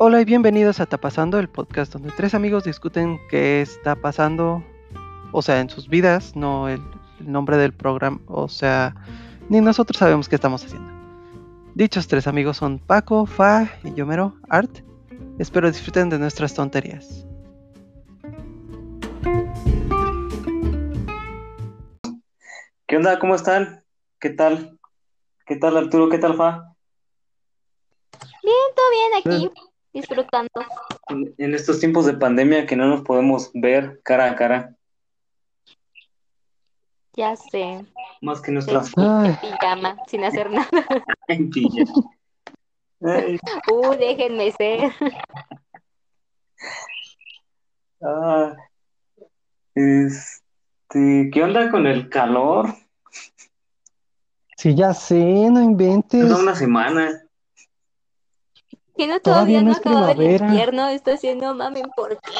Hola y bienvenidos a Tapasando, el podcast donde tres amigos discuten qué está pasando, o sea, en sus vidas, no el, el nombre del programa, o sea, ni nosotros sabemos qué estamos haciendo. Dichos tres amigos son Paco, Fa y Yomero Art. Espero disfruten de nuestras tonterías. ¿Qué onda? ¿Cómo están? ¿Qué tal? ¿Qué tal Arturo? ¿Qué tal Fa? Bien, todo bien aquí, disfrutando. En, en estos tiempos de pandemia que no nos podemos ver cara a cara, Ya sé, más que nuestras en pijama, sin hacer nada. en pijama. Uh, déjenme ser. ah, este, ¿qué onda con el calor? sí, ya sé, no inventes. Toda una semana. Que no Todavía todavía no es acaba el invierno, está haciendo mamen, ¿por qué?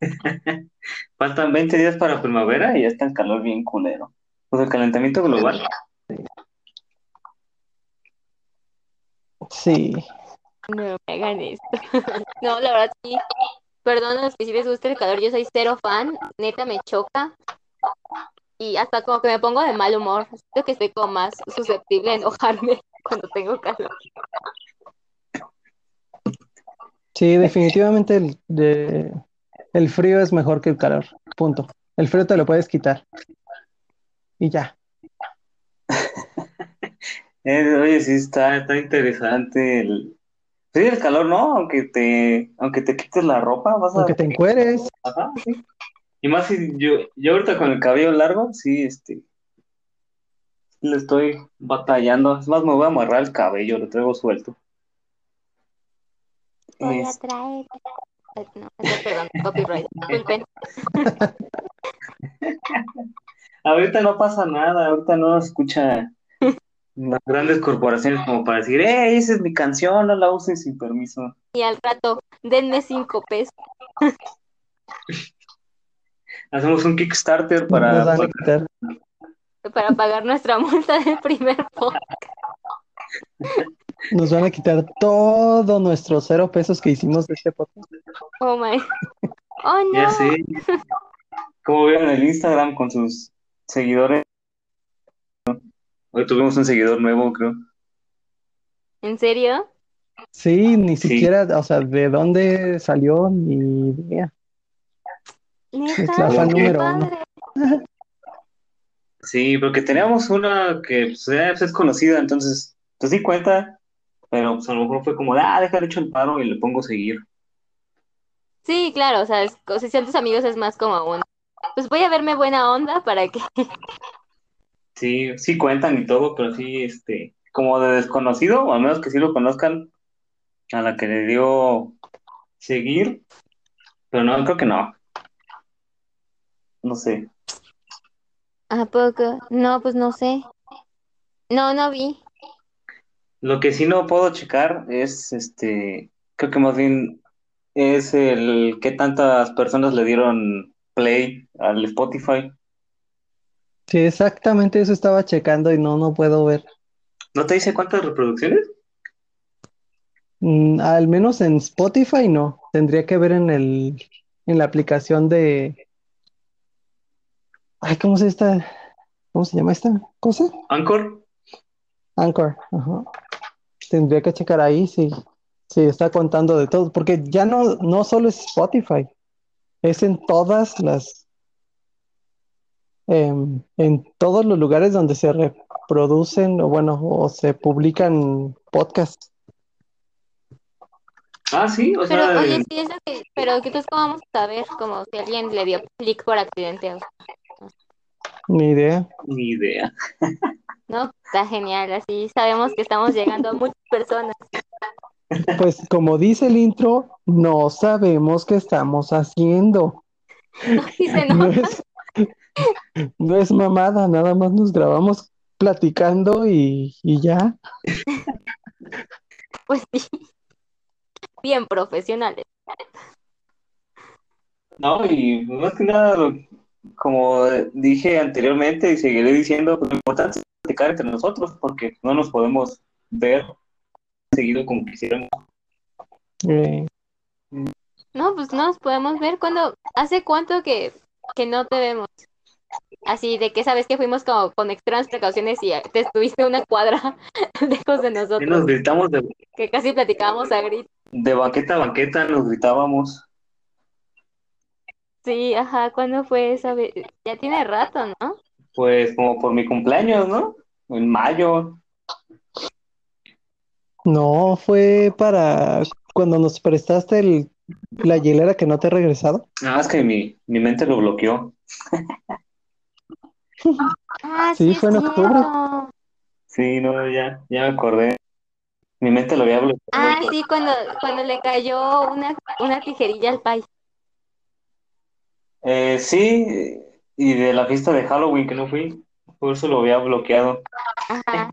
Faltan 20 días para primavera y ya está el calor bien culero. Pues el calentamiento global. Sí, No me hagan esto. No, la verdad sí. Perdón a los que sí les gusta el calor, yo soy cero fan, neta me choca. Y hasta como que me pongo de mal humor. Siento que estoy como más susceptible a enojarme cuando tengo calor. Sí, definitivamente el, de- el frío es mejor que el calor. Punto. El frío te lo puedes quitar. Y ya. Eh, oye, sí, está, está interesante el... Sí, el calor, ¿no? Aunque te, aunque te quites la ropa, vas a... Aunque te encueres. Ajá, sí. Y más si yo, yo ahorita con el cabello largo, sí, este, le estoy batallando. Es más, me voy a amarrar el cabello, lo traigo suelto. Voy a Es- traer. Ay, No, eso, perdón, copyright. Disculpen. ahorita no pasa nada, ahorita no escucha las grandes corporaciones como para decir, ¡eh, esa es mi canción, no la uses sin permiso! Y al rato, denme cinco pesos. Hacemos un Kickstarter para, quitar. para pagar nuestra multa del primer podcast. Nos van a quitar todos nuestros cero pesos que hicimos de este podcast. Oh my. Oh ya no. sé, como vieron el Instagram con sus seguidores. Hoy tuvimos un seguidor nuevo, creo. ¿En serio? Sí, ni Sí. siquiera, o sea, de dónde salió, ni idea. Neta, Es la fan número uno. padre. Sí, porque teníamos una que pues, pues, es conocida, entonces, pues sí cuenta, pero pues a lo mejor fue como, ah, déjale hecho el paro y le pongo seguir. Sí, claro, o sea, es- o sea, si son tus amigos es más como un, pues voy a verme buena onda para que, Sí, sí cuentan y todo, pero sí, este, como de desconocido, o al menos que sí lo conozcan, a la que le dio seguir, pero no, creo que no. No sé. ¿a poco? No, pues no sé. No, no vi. Lo que sí no puedo checar es, este, creo que más bien es el qué tantas personas le dieron play al Spotify. Sí, exactamente eso estaba checando y no, no puedo ver. ¿No te dice cuántas reproducciones? Mm, al menos en Spotify no. Tendría que ver en el, en la aplicación de, ay, ¿cómo se esta? ¿Cómo se llama esta cosa? Anchor. Anchor. Ajá. Tendría que checar ahí si, si está contando de todo, porque ya no, no solo es Spotify, es en todas las, em, en todos los lugares donde se reproducen o bueno, o se publican podcasts. Ah, sí, o Pero, sea, oye, eh, sí, eso que, pero ¿qué entonces cómo vamos a saber? Como si alguien le dio clic por accidente. o- Ni idea. ni idea. No, está genial, así sabemos que estamos llegando a muchas personas. Pues como dice el intro, no sabemos qué estamos haciendo. Sí se No nota. es, no es mamada, nada más nos grabamos platicando y, y ya. Pues sí. Bien profesionales. No, y más que nada, como dije anteriormente y seguiré diciendo, lo importante es platicar entre nosotros porque no nos podemos ver seguido como quisiéramos. Eh, No, pues no nos podemos ver cuando, ¿hace cuánto que, que no te vemos? Así de que sabes que fuimos como con extremas precauciones y te estuviste una cuadra lejos de Sí, nos nosotros, gritamos de, que casi platicábamos a gritos. de banqueta a banqueta, nos gritábamos. Sí, ajá, ¿cuándo fue esa vez? Ya tiene rato, ¿no? Pues como por mi cumpleaños, ¿no? En mayo. No, fue para cuando nos prestaste el, la hielera que no te he regresado. Ah, es que mi, mi mente lo bloqueó. Ah, Sí, sí, fue en octubre. Sí, no, ya, ya me acordé. Mi mente lo había bloqueado. Ah, sí, cuando, cuando le cayó una, una tijerilla al país. Eh, sí, y de la fiesta de Halloween que no fui, por eso lo había bloqueado. Ajá.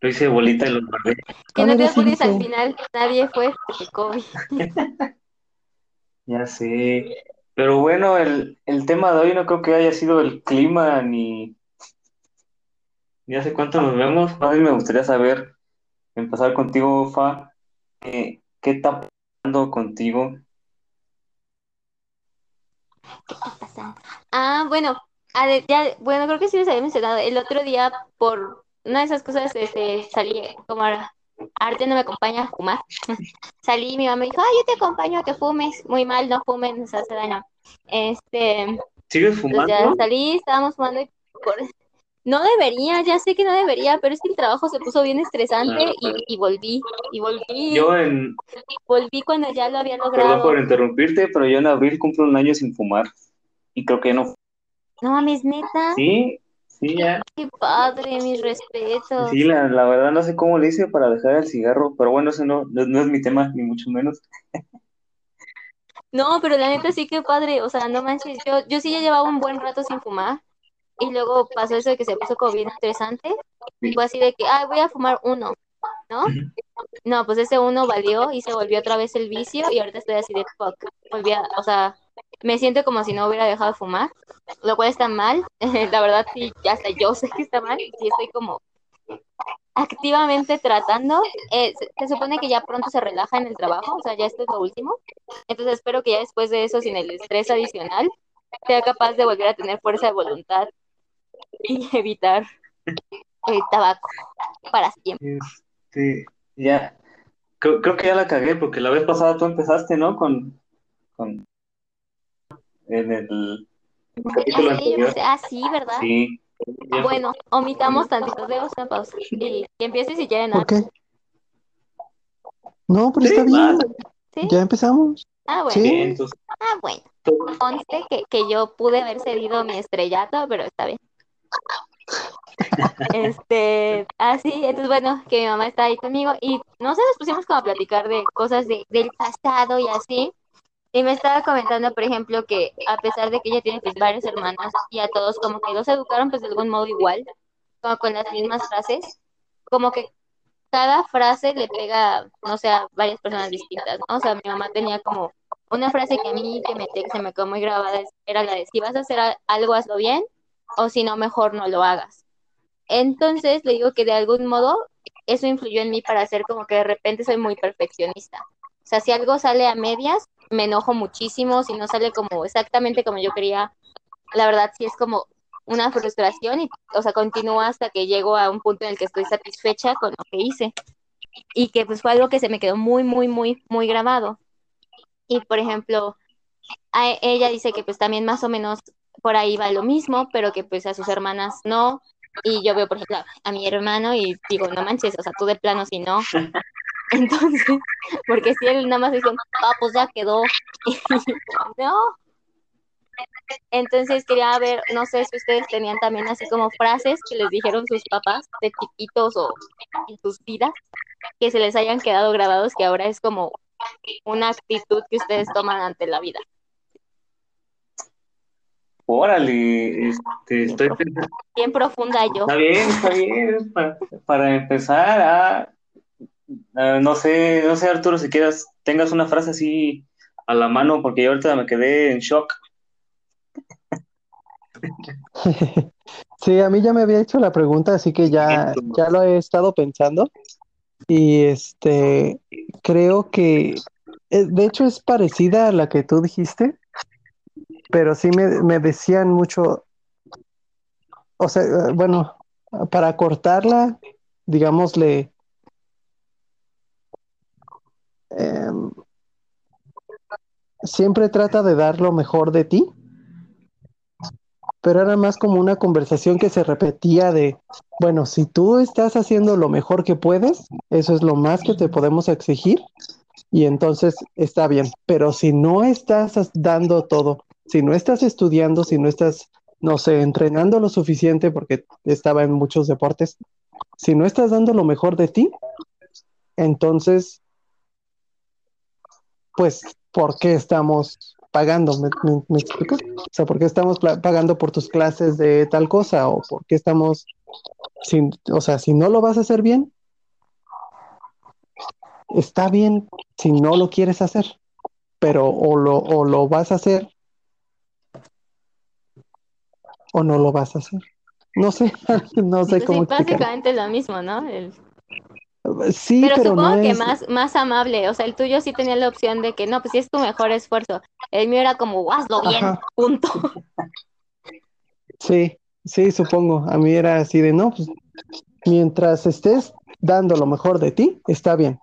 Lo hice bolita y lo guardé. Que no te apures, al final nadie fue porque COVID. Ya sé. Pero bueno, el, el tema de hoy no creo que haya sido el clima ni, ni hace cuánto nos vemos. A mí me gustaría saber, empezar contigo, Fa, eh, ¿qué está pasando contigo? Ah, bueno, a ver, ya, bueno, creo que sí les había mencionado. El otro día, por una de esas cosas, este, salí, como ahora, Arte no me acompaña a fumar. Salí y mi mamá me dijo, ay, yo te acompaño a que fumes. Muy mal, no fumen, nos hace daño. Este, ¿Sigues pues ya fumando? salí, estábamos fumando y por- No debería, ya sé que no debería, pero es que el trabajo se puso bien estresante y, y volví, y volví, Yo en, volví cuando ya lo había perdón logrado. por interrumpirte, pero yo en abril cumplo un año sin fumar. Y creo que no. No mames, neta, Sí, sí, ya. qué padre, mis respetos. Sí, la, la verdad no sé cómo le hice para dejar el cigarro, pero bueno, ese no, no, no es mi tema, ni mucho menos. No, pero la neta sí que padre, o sea, no manches, yo, yo sí ya llevaba un buen rato sin fumar y luego pasó eso de que se puso como bien interesante y fue así de que, ay, voy a fumar uno, ¿no? No, pues ese uno valió y se volvió otra vez el vicio y ahorita estoy así de fuck, volví a, o sea, me siento como si no hubiera dejado de fumar, lo cual está mal, la verdad sí, hasta yo sé que está mal, sí estoy como activamente tratando, eh, se, supone que ya pronto se relaja en el trabajo, o sea, ya esto es lo último, entonces espero que ya después de eso, sin el estrés adicional, sea capaz de volver a tener fuerza de voluntad y evitar el tabaco para siempre. Este, ya, creo, creo que ya la cagué, porque la vez pasada tú empezaste, ¿no? Con, en el capítulo Ah, sí, anterior. ah, ¿verdad? Sí. Bueno, omitamos tantito de una pausa y que empiece si quieren. ¿Por qué? No, pero Sí, está bien. Ya empezamos. Ah, bueno. Sí. Bien, entonces, Ah, bueno. Conste que, que yo pude haber cedido mi estrellato, pero está bien. Este, así, entonces bueno, que mi mamá está ahí conmigo y no sé, nos pusimos como a platicar de cosas de, del pasado y así. Y me estaba comentando, por ejemplo, que a pesar de que ella tiene pues varios hermanos y a todos como que los educaron pues de algún modo igual, como con las mismas frases, como que cada frase le pega, no sé, a varias personas distintas, ¿no? O sea, mi mamá tenía como una frase que a mí que, me, que se me quedó muy grabada era la de si vas a hacer algo, hazlo bien, o si no, mejor no lo hagas. Entonces, le digo que de algún modo eso influyó en mí para hacer como que de repente soy muy perfeccionista. O sea, si algo sale a medias, me enojo muchísimo, si no sale como exactamente como yo quería, la verdad sí es como una frustración y, o sea, continúa hasta que llego a un punto en el que estoy satisfecha con lo que hice. Y que pues fue algo que se me quedó muy, muy, muy, muy grabado. Y por ejemplo, a ella dice que pues también más o menos por ahí va lo mismo, pero que pues a sus hermanas no. Y yo veo, por ejemplo, a mi hermano y digo, no manches, o sea, tú de plano si no. Entonces, porque si él nada más dice, ah, pues ya quedó. no. Entonces quería ver, no sé si ustedes tenían también así como frases que les dijeron sus papás de chiquitos o en sus vidas, que se les hayan quedado grabados, que ahora es como una actitud que ustedes toman ante la vida. órale, este, estoy pensando, Bien profunda yo. está bien, está bien, para, para empezar a, a, no sé, no sé, Arturo, si quieras, tengas una frase así a la mano, porque yo ahorita me quedé en shock. Sí, a mí ya me había hecho la pregunta, así que ya, ya lo he estado pensando. Y este, creo que eh, de hecho es parecida a la que tú dijiste, pero sí me, me decían mucho, o sea, eh, bueno, para cortarla, digámosle, em, siempre trata de dar lo mejor de ti, pero era más como una conversación que se repetía de, bueno, si tú estás haciendo lo mejor que puedes, eso es lo más que te podemos exigir y entonces está bien, pero si no estás dando todo, si no estás estudiando, si no estás, no sé, entrenando lo suficiente, porque estaba en muchos deportes, si no estás dando lo mejor de ti, entonces, pues, ¿por qué estamos pagando? ¿Me, me- me explico? O sea, ¿por qué estamos pagando por tus clases de tal cosa? ¿O por qué estamos, sin, o sea, si no lo vas a hacer bien, está bien si no lo quieres hacer, pero o lo, o lo vas a hacer o no lo vas a hacer. No sé, no sé Pues cómo sí, básicamente es lo mismo, ¿no? El- Sí, Pero pero supongo no que más, más amable, o sea, el tuyo sí tenía la opción de que no, pues sí es tu mejor esfuerzo. El mío era como, hazlo bien, Ajá. punto. Sí, sí, supongo. A mí era así de, no, pues mientras estés dando lo mejor de ti, está bien.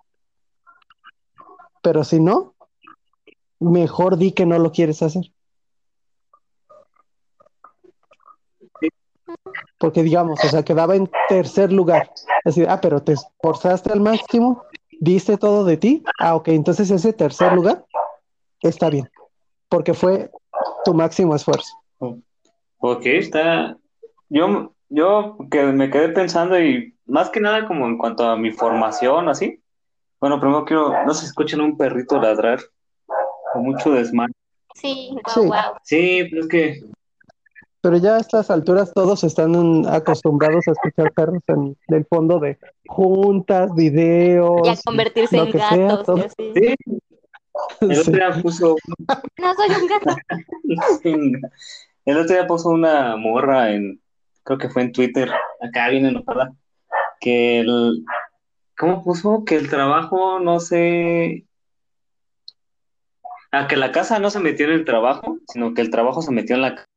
Pero si no, mejor di que no lo quieres hacer. Porque digamos, o sea, quedaba en tercer lugar. Así, ah, pero te esforzaste al máximo, diste todo de ti. Ah, ok, entonces ese tercer lugar está bien. Porque fue tu máximo esfuerzo. Ok, está. Yo, yo que me quedé pensando y más que nada como en cuanto a mi formación, así. Bueno, primero quiero, no se escuchan un perrito ladrar con mucho desmán. Sí, Sí. wow, wow. Sí, pero es que Pero ya a estas alturas todos están acostumbrados a escuchar perros en el fondo de juntas, Y a videos, convertirse lo en sea, gatos sí, el Sí. otro día puso, No soy un gato. el otro día puso una morra en, creo que fue en Twitter, acá bien enojada, que el, ¿cómo puso? Que el trabajo no se, a que la casa no se metió en el trabajo, sino que el trabajo se metió en la casa.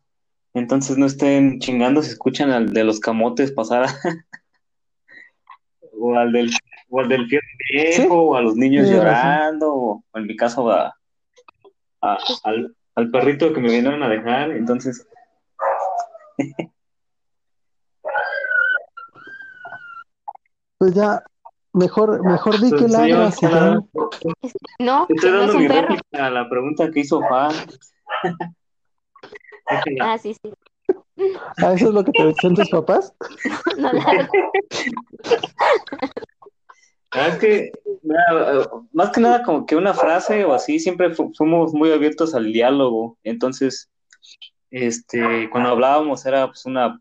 Entonces no estén chingando si escuchan al de los camotes pasar a- o al del o al del viejo Sí, o a los niños llorando o en mi caso a, a- al, al perrito que me vinieron a dejar. Entonces, Pues ya, mejor, mejor di que estoy dando, No, estoy es dando un mi perro. réplica a la pregunta que hizo Fa. Ah, sí, sí. ¿A eso es lo que te decían tus papás? No ladra. Ah, Es que, mira, más que nada como que una frase o así, siempre fu- fuimos muy abiertos al diálogo. Entonces, este, cuando hablábamos era pues una,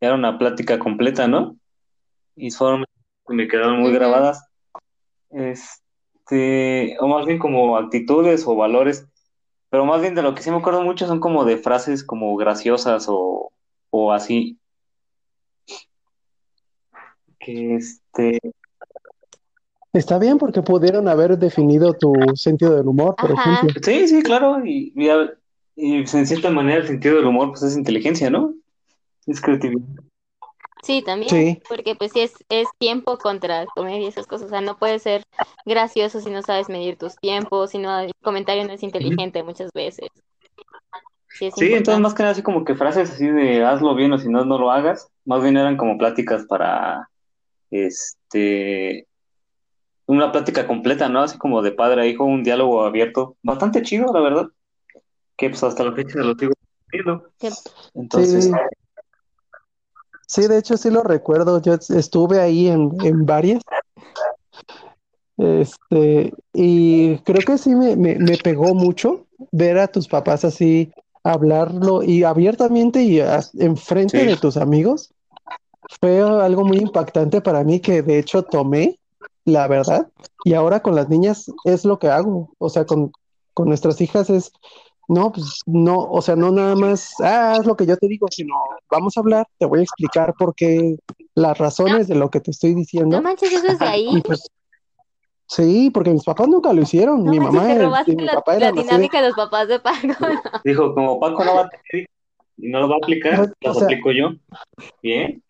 era una plática completa, ¿no? Y fueron, me quedaron muy grabadas. Este, o más bien como actitudes o valores, pero más bien de lo que sí me acuerdo mucho son como de frases como graciosas o, o así. Que este, Está bien porque pudieron haber definido tu sentido del humor, por Ajá. ejemplo. Sí, sí, claro, y, y, en cierta manera el sentido del humor pues es inteligencia, ¿no? Es creatividad. Sí, también. Sí. Porque pues sí es, es tiempo contra comedia y esas cosas. O sea, no puedes ser gracioso si no sabes medir tus tiempos, si no el comentario no es inteligente muchas veces. Sí, es Sí, entonces más que nada así como que frases así de hazlo bien o si no, no lo hagas, más bien eran como pláticas para, este, una plática completa, ¿no? Así como de padre a hijo, un diálogo abierto, bastante chido, la verdad, que pues hasta la fecha lo sigo Entonces, Sí, sí, de hecho sí lo recuerdo. Yo estuve ahí en, en varias. Este, y creo que sí me, me, me pegó mucho ver a tus papás así hablarlo y abiertamente y a- enfrente Sí. de tus amigos. Fue algo muy impactante para mí que de hecho tomé, la verdad, y ahora con las niñas es lo que hago. O sea, con, con nuestras hijas es, no, pues no, o sea, no nada más, ah, haz lo que yo te digo, sino vamos a hablar, te voy a explicar por qué, las razones de lo que te estoy No diciendo. manches, eso es de ahí. pues Sí, porque mis papás nunca lo hicieron. No mi manches, mamá te y robaste mi la, papá la así de- dinámica de los papás de Paco. Dijo, como Paco no va a tener y no lo va a aplicar, No, o las sea- aplico yo. Bien.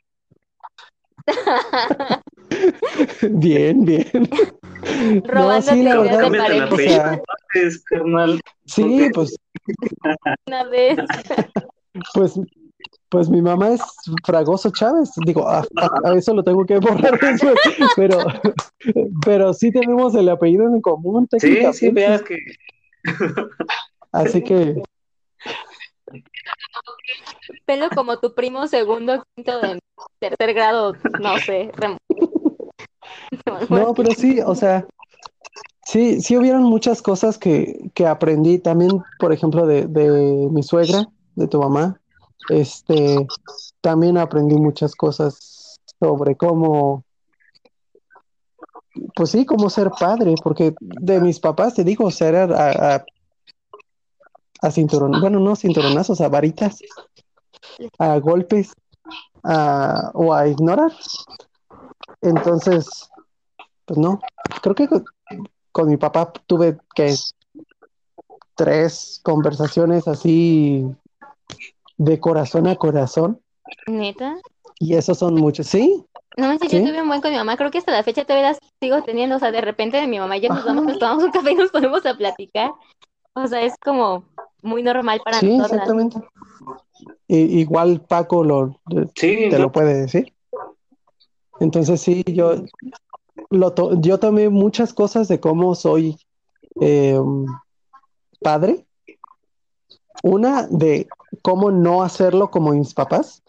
Bien, bien. Robando sí, la verdad, de o pareja. sea, Es, carnal. sí, pues, Una vez. pues, pues mi mamá es Fragoso Chávez. Digo, a, a- a eso lo tengo que borrar después, pero, pero sí tenemos el apellido en común Sí, sí, veas que Así que, Pelo como tu primo segundo, quinto de tercer grado, no sé. rem- no, pero sí, o sea, sí, sí hubieron muchas cosas que, que aprendí también, por ejemplo, de, de mi suegra, de tu mamá. Este, también aprendí muchas cosas sobre cómo, pues sí, cómo ser padre, porque de mis papás, te digo, o sea, era a, a, a bueno, no cinturonazos, a varitas, a golpes, a, o a ignorar. Entonces, pues no, creo que con, con mi papá tuve que tres conversaciones así de corazón a corazón, ¿Neta? y esos son muchos, ¿sí? No manches, yo ¿Sí? tuve un buen con mi mamá. Creo que hasta la fecha todavía las sigo teniendo. O sea, de repente mi mamá y yo nos vamos, nos tomamos un café y nos ponemos a platicar. O sea, es como muy normal para Sí, exactamente. I- igual Paco lo, sí, te lo puede decir. Entonces sí, yo, lo to- yo tomé muchas cosas de cómo soy eh, padre. Una, de cómo no hacerlo como mis papás.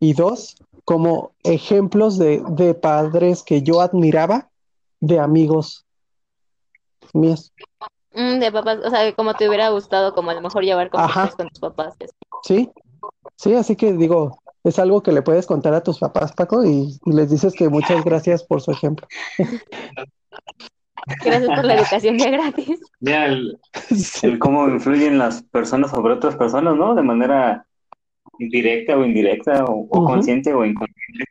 Y dos, como ejemplos de, de padres que yo admiraba de amigos míos. Mm, de papás, o sea, como te hubiera gustado, como a lo mejor llevar conversaciones con tus papás. Sí, sí, así que digo, es algo que le puedes contar a tus papás, Paco, y, y les dices que muchas gracias por su ejemplo. Gracias por la educación ya gratis. ya el, cómo influyen las personas sobre otras personas, ¿no? De manera directa o indirecta, o, consciente o inconsciente.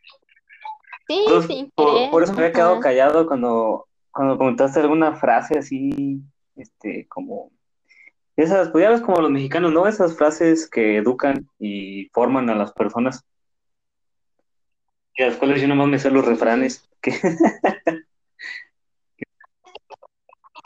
Sí, Entonces, sí. por, por eso me había quedado callado cuando, cuando comentaste alguna frase así, este, como esas, pues ya ves como los mexicanos, ¿no? Esas frases que educan y forman a las personas. Y a las cuales yo nomás me sé los refranes.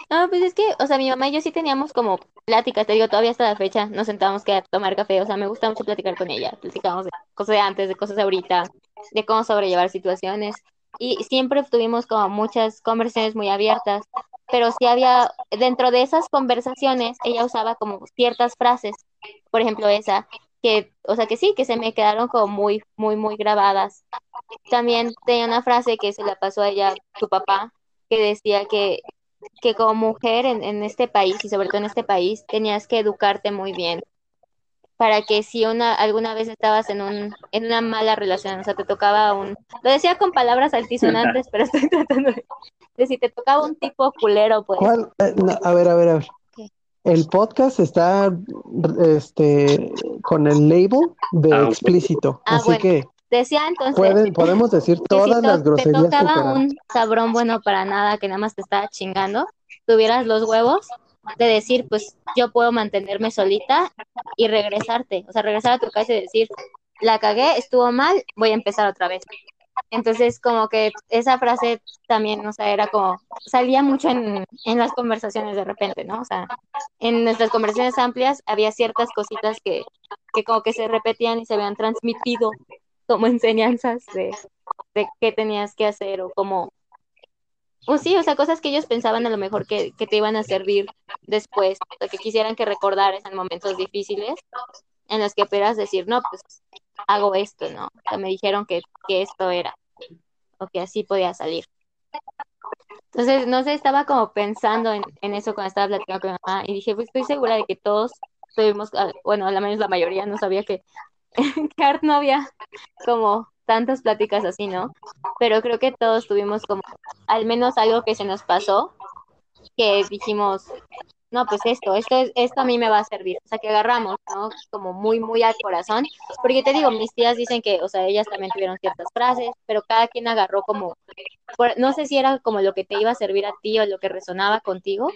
No, pues es que, o sea, mi mamá y yo sí teníamos como pláticas, te digo, todavía hasta la fecha nos sentábamos que a tomar café, o sea, me gusta mucho platicar con ella, platicábamos de cosas de antes, de cosas de ahorita, de cómo sobrellevar situaciones, y siempre tuvimos como muchas conversaciones muy abiertas, pero sí había, dentro de esas conversaciones, ella usaba como ciertas frases, por ejemplo, esa, que, o sea, que sí, que se me quedaron como muy, muy, muy grabadas. También tenía una frase que se la pasó a ella, su papá, que decía que que como mujer en, en este país y sobre todo en este país tenías que educarte muy bien para que si una alguna vez estabas en un en una mala relación, o sea, te tocaba un lo decía con palabras altisonantes, pero estoy tratando de, de si te tocaba un tipo culero, pues ¿Cuál? Eh, no, a ver, a ver, a ver. ¿Qué? El podcast está este con el label de Ah, explícito, Ah, así bueno. que decía entonces pueden, podemos decir que si todas to- las te groserías que tocaba un cabrón bueno para nada que nada más te estaba chingando, tuvieras los huevos de decir, pues yo puedo mantenerme solita y regresarte, o sea, regresar a tu casa y decir, la cagué, estuvo mal, voy a empezar otra vez. Entonces, como que esa frase también, o sea, era como, salía mucho en, en las conversaciones de repente, ¿no? O sea, en nuestras conversaciones amplias había ciertas cositas que, que como que se repetían y se habían transmitido como enseñanzas de, de qué tenías que hacer o cómo, o sí, o sea, cosas que ellos pensaban a lo mejor que, que te iban a servir después, o que quisieran que recordaras en momentos difíciles en los que pudieras decir, no, pues hago esto, ¿no? O me dijeron que, que esto era, o que así podía salir. Entonces, no sé, estaba como pensando en, eso cuando estaba platicando con mi mamá y dije, pues estoy segura de que todos tuvimos, ah, bueno, al menos la mayoría no sabía que, que Art no había como tantas pláticas así, ¿no? Pero creo que todos tuvimos como al menos algo que se nos pasó, que dijimos, no, pues esto, esto, es, esto a mí me va a servir. O sea, que agarramos, ¿no? Como muy, muy al corazón. Porque te digo, mis tías dicen que, o sea, ellas también tuvieron ciertas frases, pero cada quien agarró como no sé si era como lo que te iba a servir a ti o lo que resonaba contigo,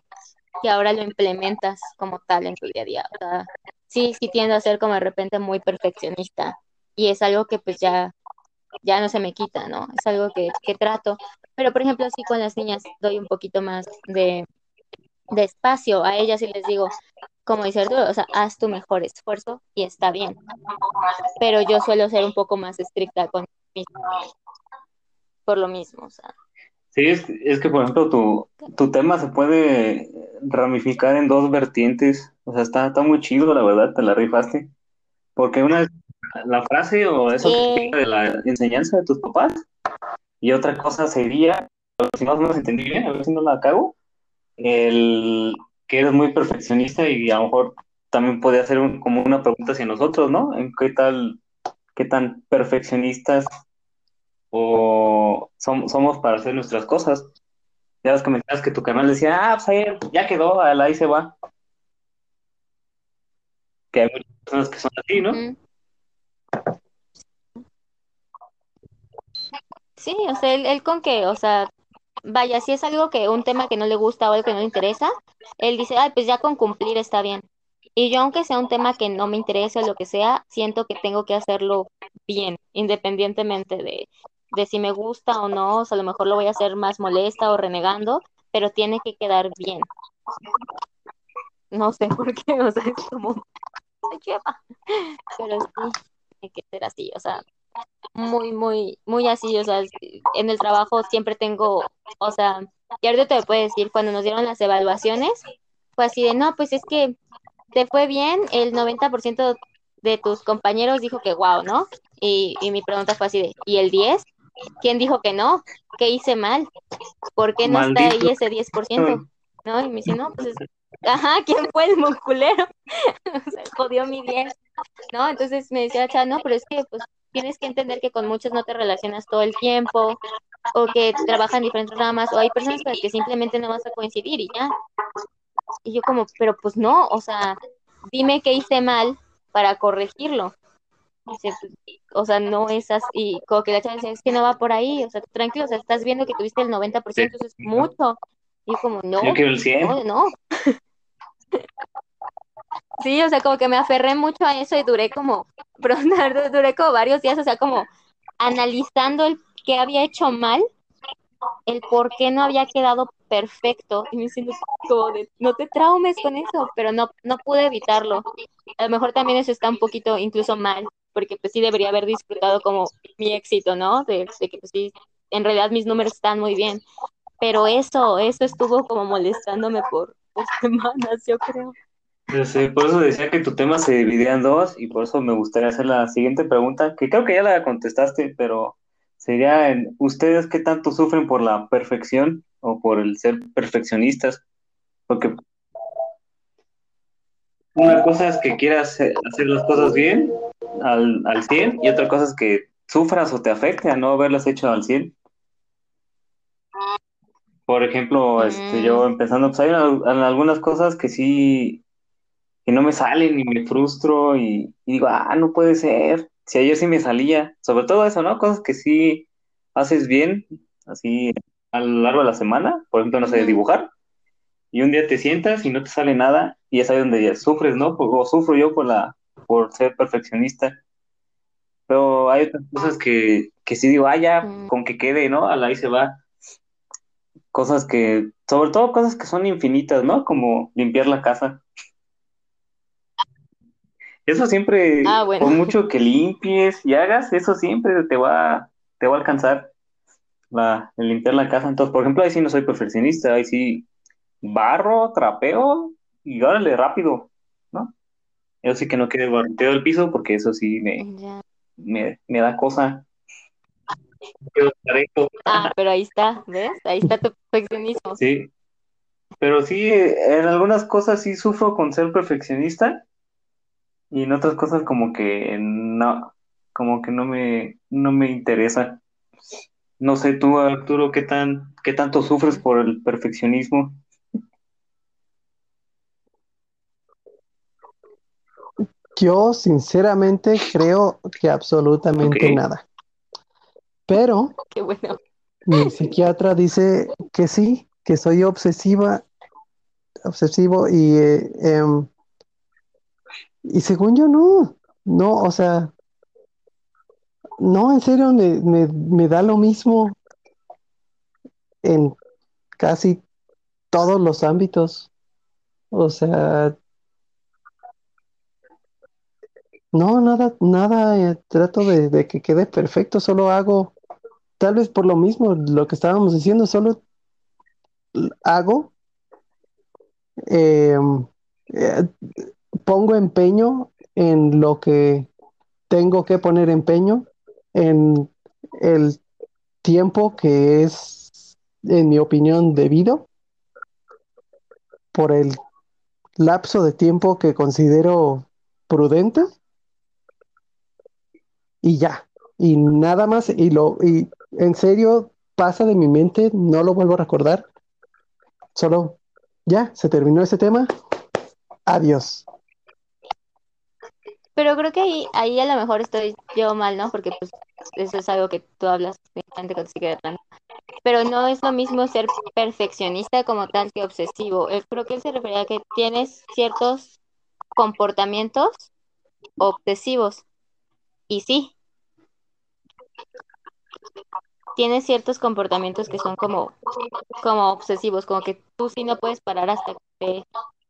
que ahora lo implementas como tal en tu día a día. O sea, sí, sí tiendo a ser como de repente muy perfeccionista y es algo que pues ya, ya no se me quita, ¿no? Es algo que, que trato. Pero por ejemplo, sí con las niñas doy un poquito más de, de espacio a ellas y les digo, como dice Arturo, o sea, haz tu mejor esfuerzo y está bien. Pero yo suelo ser un poco más estricta con mí por lo mismo, o sea. Sí, es, es que por ejemplo tu, tu tema se puede ramificar en dos vertientes, o sea, está, está muy chido, la verdad, te la rifaste, porque una es la frase o eso que de la enseñanza de tus papás, y otra cosa sería, si más o menos entendí bien, a ver si no la cago, el que eres muy perfeccionista y a lo mejor también puede hacer como una pregunta hacia nosotros, ¿no? ¿En qué tal, qué tan perfeccionistas o somos para hacer nuestras cosas? Ya las comentabas que tu canal decía, ah, pues ahí ya quedó, ahí se va. Que hay muchas personas que son así, ¿no? Sí, o sea, él, con que, o sea, vaya, si es algo que, un tema que no le gusta o algo que no le interesa, él dice, ay, pues ya con cumplir está bien. Y yo, aunque sea un tema que no me interese o lo que sea, siento que tengo que hacerlo bien, independientemente de, de si me gusta o no, o sea, a lo mejor lo voy a hacer más molesta o renegando, pero tiene que quedar bien. No sé por qué, o sea, es como, lleva, pero sí, tiene que ser así, o sea, muy, muy, muy así, o sea, en el trabajo siempre tengo, o sea, y ahorita te puedo decir, cuando nos dieron las evaluaciones, fue así de, no, pues es que te fue bien, el 90% de tus compañeros dijo que wow, ¿no? Y, y mi pregunta fue así de, ¿y el 10? ¿Quién dijo que no? ¿Qué hice mal? ¿Por qué no está ahí ese 10%? ¿No? Y me dice, no, pues, ajá, ¿quién fue el monculero? Se jodió mi 10. ¿No? Entonces me decía, no, pero es que, pues, tienes que entender que con muchos no te relacionas todo el tiempo, o que trabajan diferentes ramas, o hay personas con las que simplemente no vas a coincidir y ya. Y yo como, pero pues no, o sea, dime qué hice mal para corregirlo. Pues, o sea, no es así, y como que la chava dice, es que no va por ahí, o sea, tranquilo, o sea, estás viendo que tuviste el 90%, eso es mucho. Y como, no, no, no. Sí, o sea, como que me aferré mucho a eso y duré como, duré como varios días, o sea, como analizando el que había hecho mal, el por qué no había quedado perfecto, y me diciendo como de, no te traumes con eso, pero no, no pude evitarlo. A lo mejor también eso está un poquito incluso mal, porque pues sí debería haber disfrutado como mi éxito, ¿no? De, que pues sí, en realidad mis números están muy bien, pero eso, eso estuvo como molestándome por, por semanas, yo creo. Por eso decía que tu tema se dividía en dos y por eso me gustaría hacer la siguiente pregunta, que creo que ya la contestaste, pero sería en ¿ustedes qué tanto sufren por la perfección o por el ser perfeccionistas? Porque una cosa es que quieras hacer las cosas bien al, al 100 y otra cosa es que sufras o te afecte a no haberlas hecho al 100. Por ejemplo, este, yo mm. empezando, pues hay algunas cosas que sí que no me salen y me frustro y, digo, ah, no puede ser. Si ayer sí me salía, sobre todo eso, ¿no? Cosas que sí haces bien, así a lo largo de la semana, por ejemplo, no sé, dibujar, y un día te sientas y no te sale nada, y es ahí donde ya sufres, ¿no? O sufro yo por, la, por ser perfeccionista. Pero hay otras cosas que, que sí digo, ah, ya, con que quede, ¿no? A la ahí se va. Cosas que, sobre todo cosas que son infinitas, ¿no? Como limpiar la casa. Eso siempre, ah, por mucho que limpies y hagas, eso siempre te va, te va a alcanzar la, el limpiar la casa. Entonces, por ejemplo, ahí sí no soy perfeccionista, ahí sí barro, trapeo y órale, rápido, ¿no? Yo sí que no quede barroteo el piso porque eso sí me, me, da cosa. Ah, pero ahí está, ¿ves? Ahí está tu perfeccionismo. Sí. Pero sí, en algunas cosas sí sufro con ser perfeccionista y en otras cosas como que no, como que no me, no me interesa. No sé tú, Arturo, qué tan, qué tanto sufres por el perfeccionismo. Yo sinceramente creo que absolutamente nada. Pero, Qué bueno. mi psiquiatra dice que sí, que soy obsesiva, obsesivo y, eh, em, y según yo no, no, o sea, no, en serio, me, me, da lo mismo en casi todos los ámbitos. O sea, no, nada, nada, eh, trato de, de que quede perfecto, solo hago, tal vez por lo mismo, lo que estábamos diciendo, solo hago, em, eh, pongo empeño en lo que tengo que poner empeño, en el tiempo que es, en mi opinión, debido, por el lapso de tiempo que considero prudente y ya. Y nada más, y lo, y en serio pasa de mi mente, no lo vuelvo a recordar. Solo ya, se terminó ese tema. Adiós. Pero creo que ahí, ahí a lo mejor estoy yo mal, ¿no? Porque pues eso es algo que tú hablas directamente con psiquiatra. Pero no es lo mismo ser perfeccionista como tal que obsesivo. Él, creo que él se refería a que tienes ciertos comportamientos obsesivos. Y sí, tienes ciertos comportamientos que son como, como obsesivos, como que tú sí no puedes parar hasta que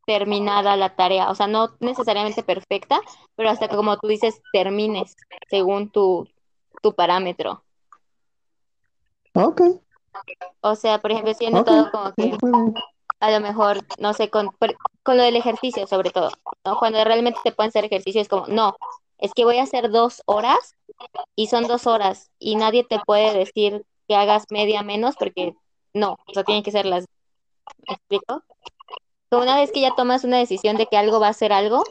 terminada la tarea. O sea, no necesariamente perfecta, pero hasta que, como tú dices, termines según tu, tu parámetro. Ok, O sea, por ejemplo, sí he notado como sí, que a lo mejor, no sé, con, con lo del ejercicio sobre todo, ¿no? Cuando realmente te pueden hacer ejercicio es como, no, es que voy a hacer dos horas y son dos horas y nadie te puede decir que hagas media menos porque no, o sea, tienen que ser las, ¿me explico? Pero una vez que ya tomas una decisión de que algo va a ser algo,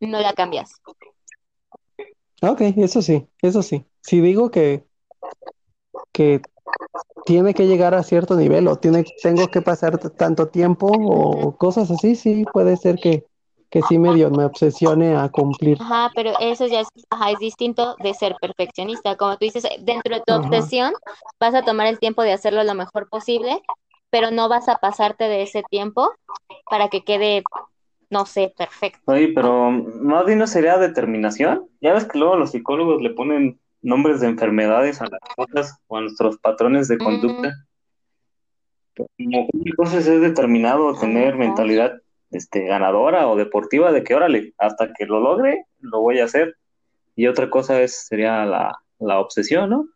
no la cambias. Ok, eso sí, eso sí. Si digo que, que tiene que llegar a cierto nivel o tiene, tengo que pasar tanto tiempo o cosas así, sí, puede ser que, que sí medio me obsesione a cumplir. Ajá, pero eso ya es, ajá, es distinto de ser perfeccionista. Como tú dices, dentro de tu Ajá. obsesión vas a tomar el tiempo de hacerlo lo mejor posible, pero no vas a pasarte de ese tiempo para que quede, no sé, perfecto. Oye, pero más bien no sería determinación. Ya ves que luego los psicólogos le ponen nombres de enfermedades a las cosas o a nuestros patrones de conducta. Una cosa es determinado, tener Ajá. mentalidad este, ganadora o deportiva de que órale, hasta que lo logre, lo voy a hacer. Y otra cosa es, sería la, la obsesión, ¿no?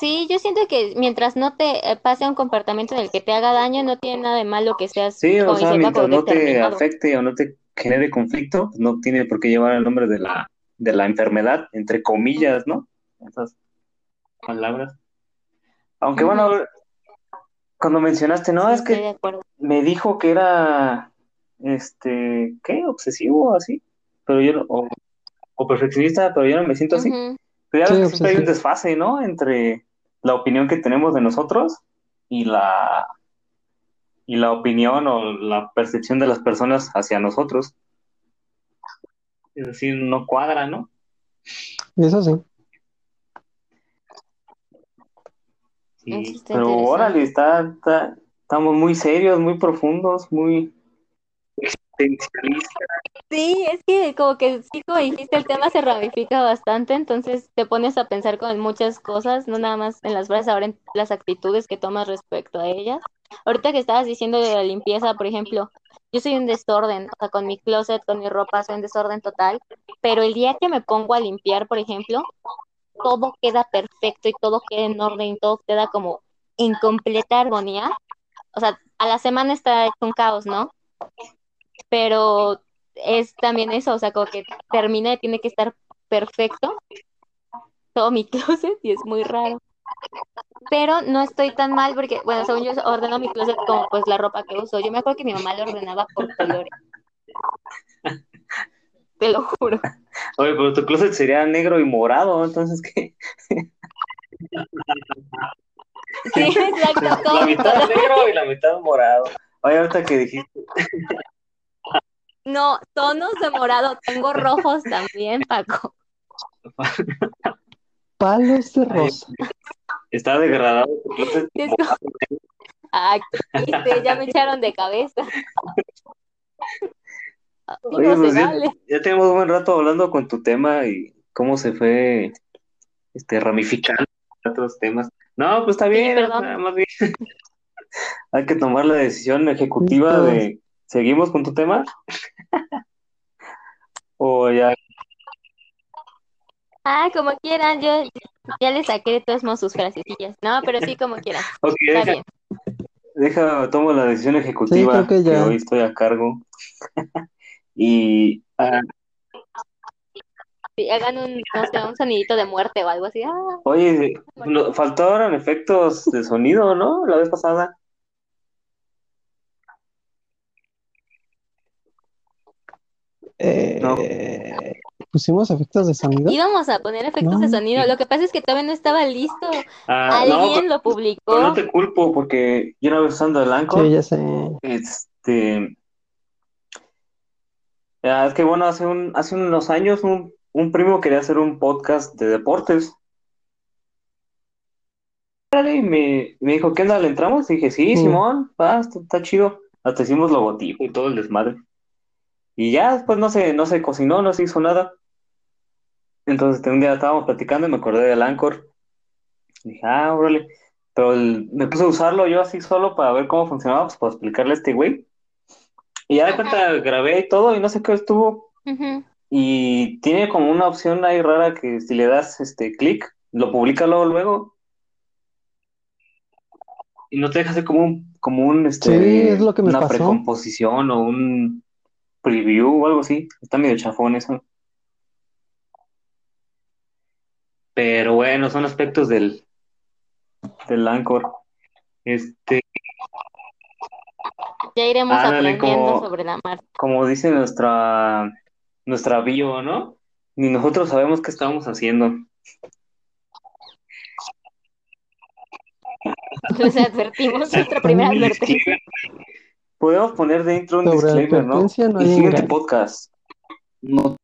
Sí, yo siento que mientras no te eh, pase un comportamiento en el que te haga daño, no tiene nada de malo que seas, Sí, o sea, mientras no te afecte o no te genere conflicto, no tiene por qué llevar el nombre de la, de la enfermedad, entre comillas, ¿no? Esas palabras. Aunque bueno, cuando mencionaste, no, Sí, es que me dijo que era, este, ¿qué? Obsesivo, así, pero yo no, o, o perfeccionista, pero yo no me siento así. Ujú. Pero ya Sí, ves que siempre hay un desfase, ¿no? Entre la opinión que tenemos de nosotros y la, y la opinión o la percepción de las personas hacia nosotros. Es decir, no cuadra, ¿no? Eso sí. Eso Sí, está pero órale, está, está- estamos muy serios, muy profundos, muy existencialistas. Sí, es que como que sí, como dijiste, el tema se ramifica bastante, entonces te pones a pensar con muchas cosas, no nada más en las frases, ahora en las actitudes que tomas respecto a ellas. Ahorita que estabas diciendo de la limpieza, por ejemplo, yo soy un desorden, o sea, con mi closet, con mi ropa, soy un desorden total, pero el día que me pongo a limpiar, por ejemplo, todo queda perfecto y todo queda en orden y todo queda como en completa armonía. O sea, a la semana está hecho un caos, ¿no? Pero es también eso, o sea, como que termina y tiene que estar perfecto todo mi closet y es muy raro. Pero no estoy tan mal porque, bueno, según yo ordeno mi closet como pues la ropa que uso. Yo me acuerdo que mi mamá lo ordenaba por colores. Te lo juro. Oye, pero tu closet sería negro y morado, entonces, ¿qué? Sí, exacto, La todo mi mitad color. negro y la mitad morado. Oye, ahorita que dijiste, No, tonos de morado. Tengo rojos también, Paco. palos de rosa. Está degradado. Es como- Ay, este, ya me echaron de cabeza. Así Oye, no pues ya, tenemos un buen rato hablando con tu tema y cómo se fue este, ramificando a otros temas. No, pues está bien, sea, más bien hay que tomar la decisión ejecutiva de ¿seguimos con tu tema? O ya, Ah, como quieran, yo ya le saqué de todos modos sus frasecillas. No, pero sí, como quieran. ok, Está deja, bien. deja, tomo la decisión ejecutiva creo que ya. hoy estoy a cargo. Y ah, Sí, hagan un, no sé, un sonidito de muerte o algo así. Ah, oye, no- faltaron efectos de sonido, ¿no? La vez pasada. Eh, Pusimos efectos de sonido. íbamos a poner efectos de sonido. Lo que pasa es que todavía no estaba listo. Ah, no, Alguien lo publicó. no te culpo porque yo una vez usando el Anchor, Sí, ya sé. este, ah, es que bueno, hace un, hace unos años un, un primo quería hacer un podcast de deportes. Y me, me dijo, ¿qué onda? ¿Le entramos? Y dije, sí. Simón, va, está, está chido. Hasta hicimos logotipo y todo el desmadre. Y ya después no se, no se cocinó, no se hizo nada. Entonces un día estábamos platicando y me acordé del Anchor. Y dije, ah, órale. Pero el- me puse a usarlo yo así solo para ver cómo funcionaba, pues para explicarle a este güey. Y ya de cuenta grabé y todo y no sé qué estuvo. Y tiene como una opción ahí rara que si le das este clic, lo publica luego luego. Y no te deja hacer como un, como un este, Sí, es lo que me una pasó. precomposición o un preview o algo así. Está medio chafón eso. Pero bueno, son aspectos del, del Anchor. Este, Ya iremos aprendiendo como- sobre la marcha. como dice nuestra, nuestra bio, ¿no? Ni nosotros sabemos qué estamos haciendo. Les advertimos nuestra primera advertencia. Podemos poner dentro un Sobre disclaimer, ¿no? no El siguiente engaño. podcast no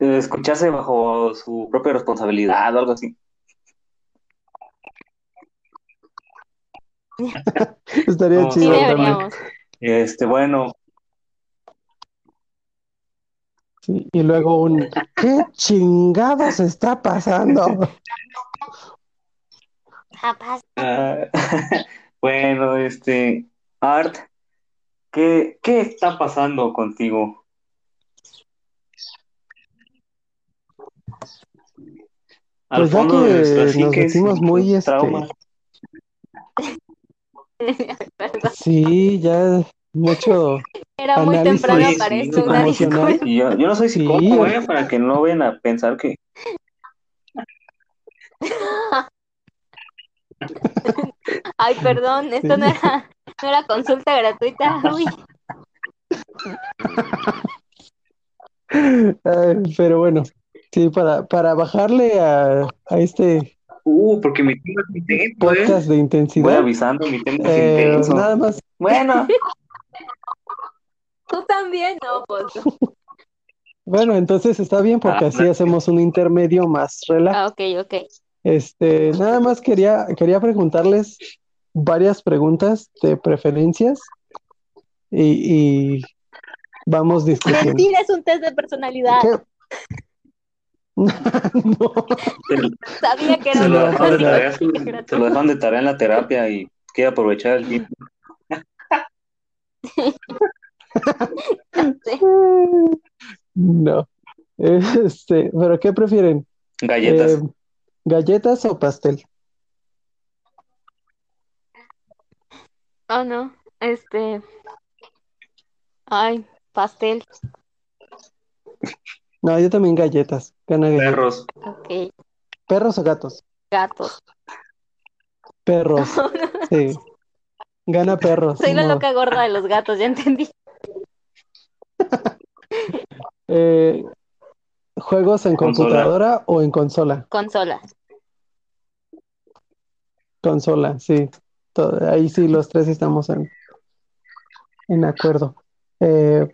escuchase bajo su propia responsabilidad o algo así. Estaría No, chido sí. Este, bueno, Sí, y luego un ¿qué chingados está pasando? Ah, bueno, este, Art, ¿qué, qué está pasando contigo? Al Pues ya fondo de que nos metimos muy, este, traumas. Sí, ya mucho. Era muy Análisis temprano para esto, una yo, yo no soy psicólogo, ¿eh? Para que no vayan a pensar que... Ay, perdón, esto no era, no era consulta gratuita. Uy, Ay, pero bueno, sí, para, para bajarle a, a este Uh, porque mi tema es intenso, ¿eh? podcast de Voy intensidad, avisando, mi tema es eh, intenso. nada más, Bueno, tú también, no, pues. bueno, entonces está bien porque Ah, así hacemos un intermedio más relax. Ah, ok, ok. Este, nada más quería, quería preguntarles varias preguntas de preferencias y, y vamos discutiendo. Mentira, es un test de personalidad. ¿Qué? No. Sabía que era un lo de tarea, te lo dejaron de tarea en la terapia y quiere aprovechar el tiempo. No. Este, pero ¿qué prefieren? Galletas. Eh, ¿galletas o pastel? Oh, no. Este. Ay, pastel. No, yo también galletas. Gana galletas. Perros. Ok. ¿Perros o gatos? Gatos. Perros. Sí. Gana perros. Soy la no. loca gorda de los gatos, ya entendí. Eh, ¿juegos en Consola. computadora o en consola? Consola. Consola, sí. To- ahí sí, los tres estamos en, en acuerdo. Eh,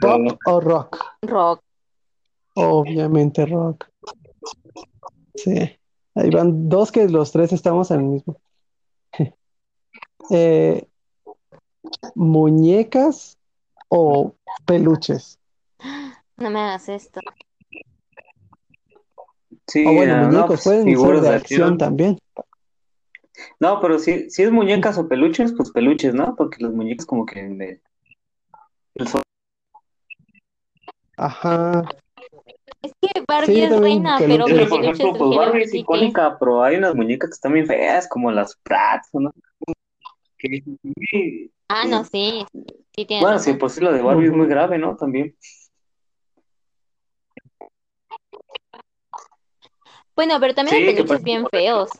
¿pop No. o rock? Rock. Obviamente rock. Sí, ahí van dos que los tres estamos en el mismo. Eh, ¿muñecas o peluches? No me hagas esto. Sí, O bueno, ah, no, muñecos pues, pueden ser de acción acción. también. No, pero si, si es muñecas o peluches, pues peluches, ¿no? Porque los muñecos como que me- Ajá. Es que Barbie Sí, es también reina, pero Sí, mis por peluches ejemplo, pues Barbie es icónica, pero hay unas muñecas que están bien feas, como las Bratz, ¿no? Que-. Ah, no, sí. Sí, Bueno, sí, pues sí, lo de Barbie es muy grave, ¿no? También. Bueno, pero también hay Sí, peluches bien feos.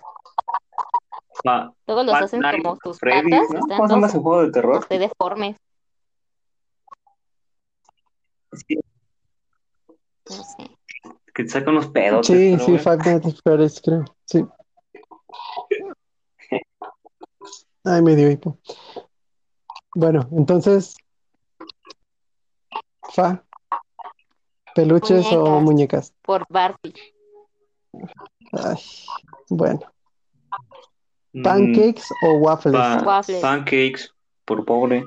Ah, Luego los hacen como sus Freddy's, patas, ¿no? están ¿Cómo se llama ese juego de terror? así deformes. Sí, No sé. que te saca unos pedotes, Sí, pero sí. Five Nights at Freddy's, creo. Sí. Ay, me dio hipo. Bueno, entonces, Fa, ¿peluches o Muñecas. muñecas? Por Barbie. Ay, bueno. Mm, ¿Pancakes o waffles? pa- Waffles. pancakes, por pobre.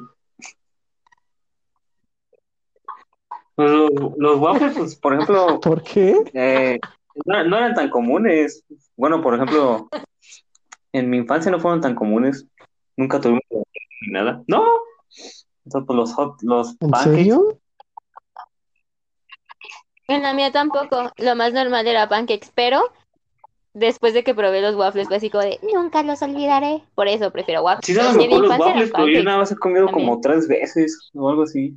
Los, los waffles, pues, por ejemplo, ¿Por qué? eh, no, no eran tan comunes. Bueno, por ejemplo, en mi infancia no fueron tan comunes. Nunca tuvimos ni nada. No. Entonces, pues los hot, los ¿En pancakes. serio? En la mía tampoco. Lo más normal era pancakes, pero después de que probé los waffles fue así como de nunca los olvidaré. Por eso prefiero waffles. Sí, saben mejor los waffles, pero yo nada más he comido también. como tres veces o algo así.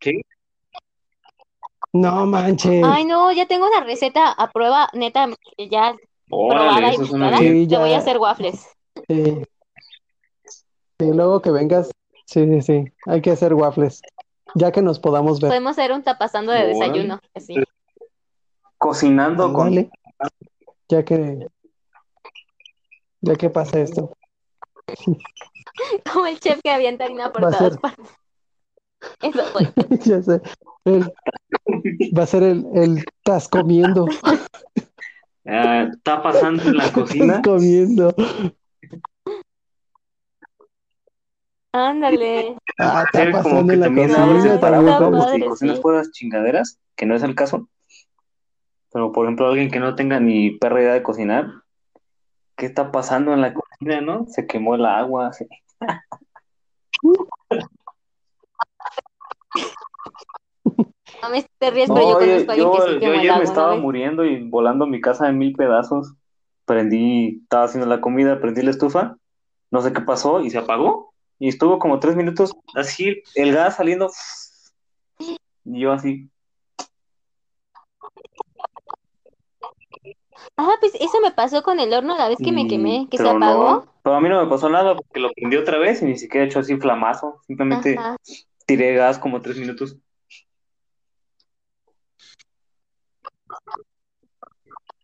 Sí. No manches. Ay, no, ya tengo una receta a prueba, neta, ya probada Órale, y buscada. bien. Sí, Te voy a ya. hacer waffles. Sí. Sí, luego que vengas. Sí, sí, sí. Hay que hacer waffles. Ya que nos podamos ver. Podemos hacer un tapasando de Órale. desayuno, así. Cocinando con... Ya que. Ya que pasa esto. Como el chef que avienta harina por Va todas ser- partes. Eso soy. ya sé. El- va a ser el, el estás comiendo. Ah, está pasando en la cocina. Estás comiendo. Ándale. Ah, está pasando que en la también cocina, padre, si cocinas sí. puras chingaderas, que no es el caso. Pero, por ejemplo, alguien que no tenga ni perra idea de cocinar, ¿qué está pasando en la cocina, no? Se quemó el agua. se- No me te ríes, pero yo No, conozco a alguien que yo, sí yo quemó el ayer me agua estaba muriendo y volando mi casa en mil pedazos. Prendí, estaba haciendo la comida, prendí la estufa, no sé qué pasó y se apagó. Y estuvo como tres minutos así, el gas saliendo. Y yo así. Ah, pues eso me pasó con el horno la vez que me quemé, que se no, apagó. pero a mí no me pasó nada porque lo prendí otra vez y ni siquiera he hecho así flamazo. Simplemente Ajá. tiré gas como tres minutos.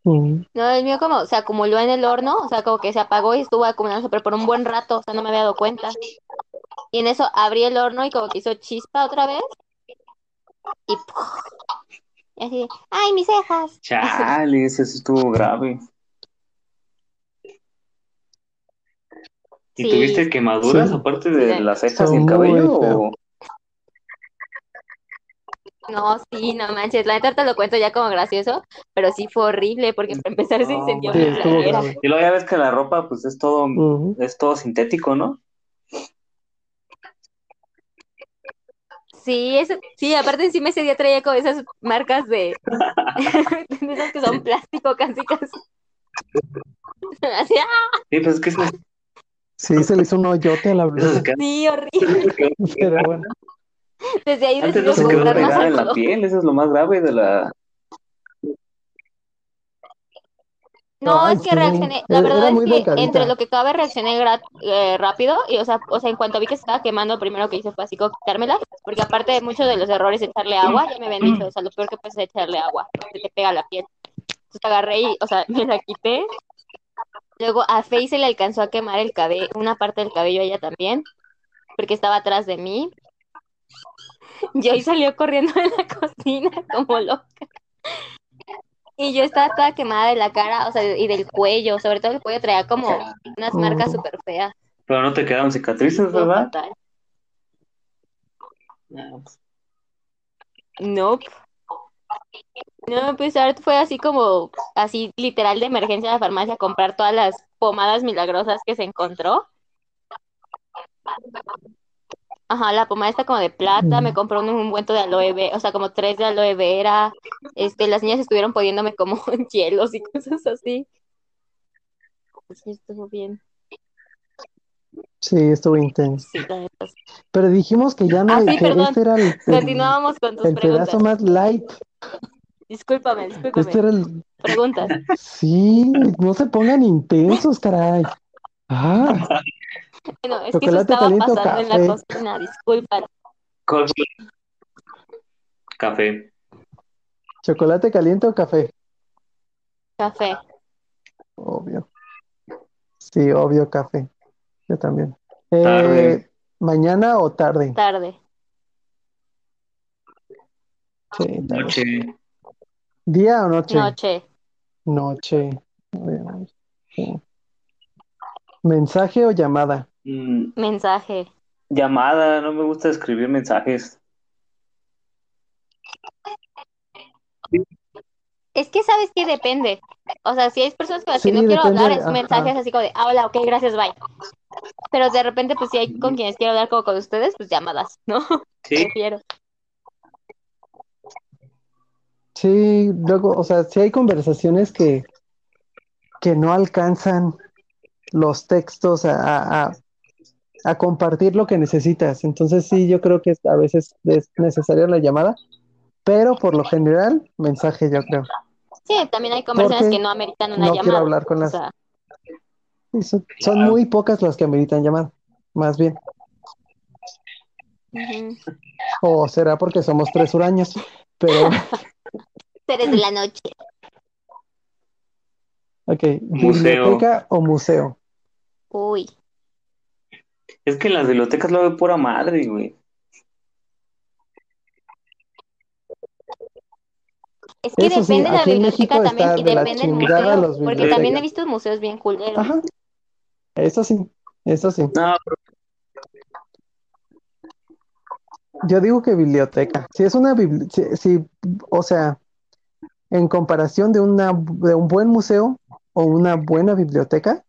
Mm. No, el mío como se acumuló en el horno, o sea, como que se apagó y estuvo acumulándose, pero por un buen rato, o sea, no me había dado cuenta. Y en eso abrí el horno y como que hizo chispa otra vez. Y, ¡puf! Y así, ¡ay, mis cejas! Chale, ese sí estuvo grave. ¿Y Sí. tuviste quemaduras Sí. aparte de Sí. las cejas y el cabello? o- No, sí, no manches, la neta te lo cuento ya como gracioso, pero sí fue horrible porque para empezar se incendió mi playera. Y luego ya ves que la ropa pues es todo, es todo sintético, ¿no? Sí, eso, sí, aparte encima ese día traía como esas marcas de, de esas que son plástico casi casi. Así, ¡ah! Sí, pues es que eso, Sí, se le hizo un hoyote a la blusa. se Sí, horrible. Pero bueno. Desde ahí antes no se quedó pegada en la piel, eso es lo más grave de la... No, Ay, es que sí. reaccioné, la verdad es que entre lo que cabe reaccioné gra- eh, rápido y o sea, o sea, en cuanto vi que se estaba quemando, primero que hice fue así como quitármela, porque aparte de muchos de los errores de echarle agua, ya me habían dicho, o sea, lo peor que puedes es echarle agua, porque te pega la piel. Entonces agarré y, o sea, me la quité. Luego a Faye se le alcanzó a quemar el cabello, una parte del cabello a ella también, porque estaba atrás de mí. Y hoy salió corriendo de la cocina como loca. Y yo estaba toda quemada de la cara, o sea, y del cuello, sobre todo el cuello traía como unas marcas súper feas. Pero no te quedaron cicatrices, ¿verdad? fatal. Ah, pues, Nope. No, pues ahora fue así como, así literal de emergencia a la farmacia a comprar todas las pomadas milagrosas que se encontró. Ajá, la pomada está como de plata, me compró un ungüento de aloe vera, o sea, como tres de aloe vera. Este, las niñas estuvieron poniéndome como hielos y cosas así. Sí, estuvo bien. Sí, estuvo intenso. Sí. Pero dijimos que ya no, Ah, sí, que este era el, Continuábamos con tus el preguntas. pedazo más light. Discúlpame, Este discúlpame. era el. Preguntas. Sí, no se pongan intensos, caray. Ah, Bueno, es que eso Chocolate estaba caliente o pasando en la café. cocina, disculpa. Café. ¿chocolate caliente o café? Café. Obvio. Sí, obvio, café. Yo también. Eh, Tarde. ¿mañana o tarde? Tarde. Sí, tarde. Noche. ¿Día o noche? Noche. Noche. Sí. ¿Mensaje o llamada? Mm, Mensaje. llamada, no me gusta escribir mensajes. Es que sabes que depende. O sea, si hay personas con las que Sí, no quiero depende, hablar, es ajá. mensajes así como de, ah, hola, ok, gracias, bye. Pero de repente, pues si hay con quienes quiero hablar como con ustedes, pues llamadas, ¿no? Sí, Prefiero. Sí, luego, o sea, sí hay conversaciones que, que no alcanzan los textos a, a, a compartir lo que necesitas. Entonces sí, yo creo que a veces es necesaria la llamada, pero por lo general, mensaje, yo creo. Sí, también hay conversaciones Porque que no ameritan una no quiero llamada. hablar con O las- sea, son, muy pocas las que ameritan llamada, más bien. O será porque somos tres huraños, pero, Seres de la noche. ok, Museo. biblioteca o museo. Uy. Es que en las bibliotecas lo veo pura madre, güey. Es que Eso sí, depende de la aquí en biblioteca México también está y de la depende del chingada museo. los Porque bibliotecas. también he visto museos bien culeros. Ajá. Eso sí, eso sí. No, pero Yo digo que biblioteca. Si es una biblioteca, si, si- o sea, en comparación de una de un buen museo o una buena biblioteca,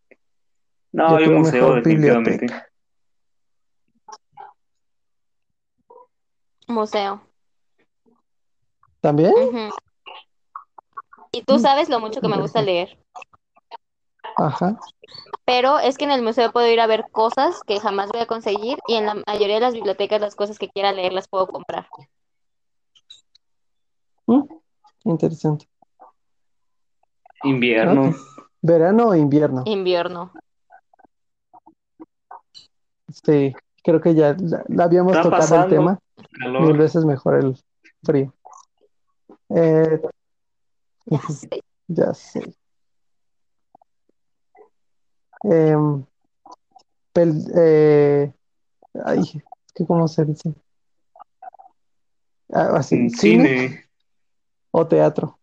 no, Yo hay creo museo, mejor biblioteca. Museo. ¿también? Y tú sabes lo mucho que me gusta leer. Ajá. Pero es que en el museo puedo ir a ver cosas que jamás voy a conseguir y en la mayoría de las bibliotecas las cosas que quiera leer las puedo comprar. Mm, Interesante. Invierno. ¿Verano o invierno? Invierno. Sí, creo que ya la, la habíamos Está tocado el tema. Mil veces mejor el frío. Eh, Ya sé. ya sé. Em, pel- eh, ay, es que ¿cómo se dice? Ah, así, ¿cine Cine. o teatro?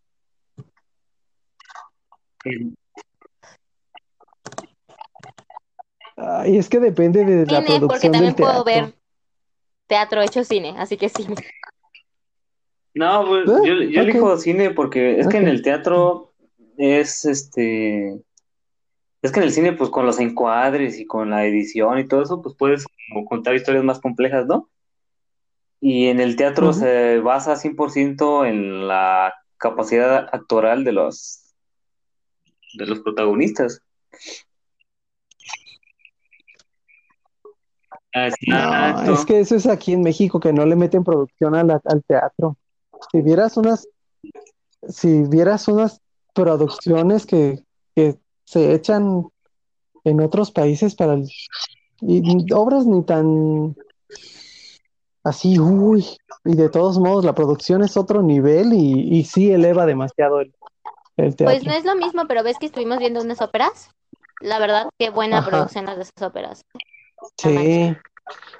El- Ay, es que depende de la Cine, porque producción también del puedo ver teatro hecho cine, así que sí. No, pues, Ah, yo, elijo cine porque es que en el teatro es este. Es que en el cine, pues con los encuadres y con la edición y todo eso, pues puedes como contar historias más complejas, ¿no? Y en el teatro se basa 100% en la capacidad actoral de los, de los protagonistas. No, es que eso es aquí en México, que no le meten producción a la- al teatro. Si vieras unas, si vieras unas producciones que, que se echan en otros países para el, y obras ni tan así, uy, y de todos modos la producción es otro nivel y, y sí eleva demasiado el, el teatro. Pues no es lo mismo, pero ves que estuvimos viendo unas óperas. La verdad, qué buena Ajá. producción las de esas óperas. Sí.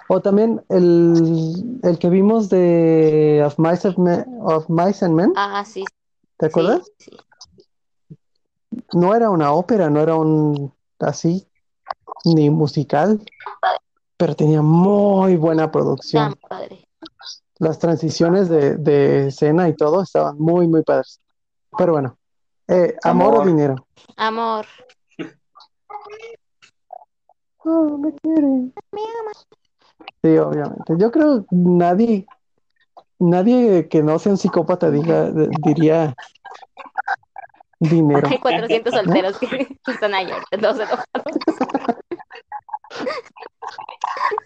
O también el, el que vimos de Of Mice, and Men- of Mice and Men, Ah, sí, ¿te acuerdas? sí. no era una ópera, no era un así, ni musical, pero tenía muy buena producción. Padre. Las transiciones de, de escena y todo estaban muy, muy padres. Pero bueno, eh, amor, o dinero. Amor. Oh, me quiere. Sí, obviamente. Yo creo que nadie, nadie que no sea un psicópata diga, diría dinero. Hay 400 solteros que, que están ahí todos enojados.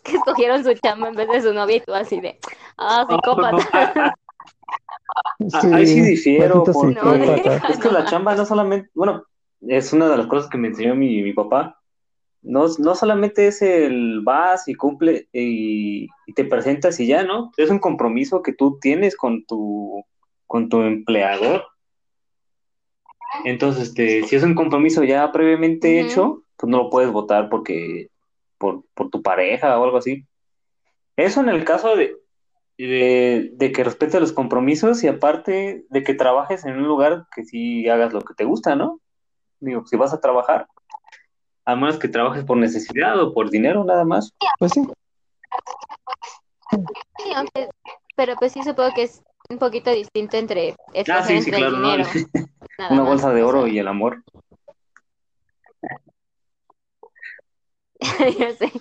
que escogieron su chamba en vez de su novia y tú así de, ah, psicópata. Ah, ahí sí difiero, porque es que la chamba no solamente, bueno, es una de las cosas que me enseñó mi, mi papá. No, no solamente es el vas y cumple y, y te presentas y ya, ¿no? Es un compromiso que tú tienes con tu, con tu empleador. Entonces, este, si es un compromiso ya previamente hecho, pues no lo puedes votar porque, por, por tu pareja o algo así. Eso en el caso de, de, de que respete los compromisos y aparte de que trabajes en un lugar que sí hagas lo que te gusta, ¿no? Digo, si vas a trabajar, a menos que trabajes por necesidad o por dinero nada más. Pues sí, Sí, aunque- pero pues sí supongo que es un poquito distinto entre escoger Ah, sí, sí, claro, el ¿no? Una más, bolsa de o oro sea, y el amor. yo sé.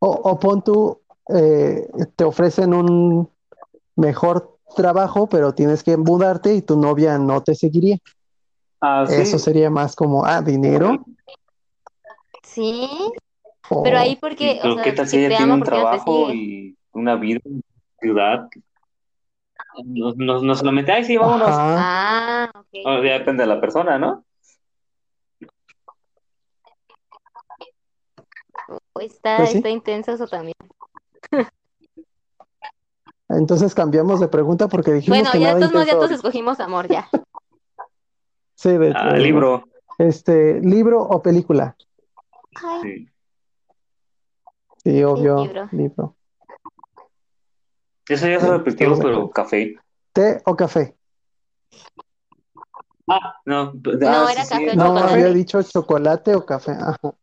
O, o pon tú, eh, te ofrecen un mejor trabajo, pero tienes que mudarte y tu novia no te seguiría. Ah, sí. Eso sería más como, ah, dinero. Sí, o- pero ahí porque, Pero o sea, qué tal si ella tiene un ¿por qué no te trabajo y una vida en ciudad? No, no, no solamente, ay, sí, vámonos. Ajá. Ah, ok. Ah, ya depende de la persona, ¿no? Está, Pues sí. está intenso eso también. Entonces cambiamos de pregunta porque dijimos Bueno, que ya nada todos ya todos escogimos amor, ya. Sí, de- Ah, de- libro. Este, libro o película. Ay, Sí. Sí, obvio, libro. libro. Eso ya Sí, se repitió, de pero acuerdo. café. ¿Té o café? Ah, no. No, ah, era sí, café sí, o No, chocolate. había dicho chocolate o café. Ajá.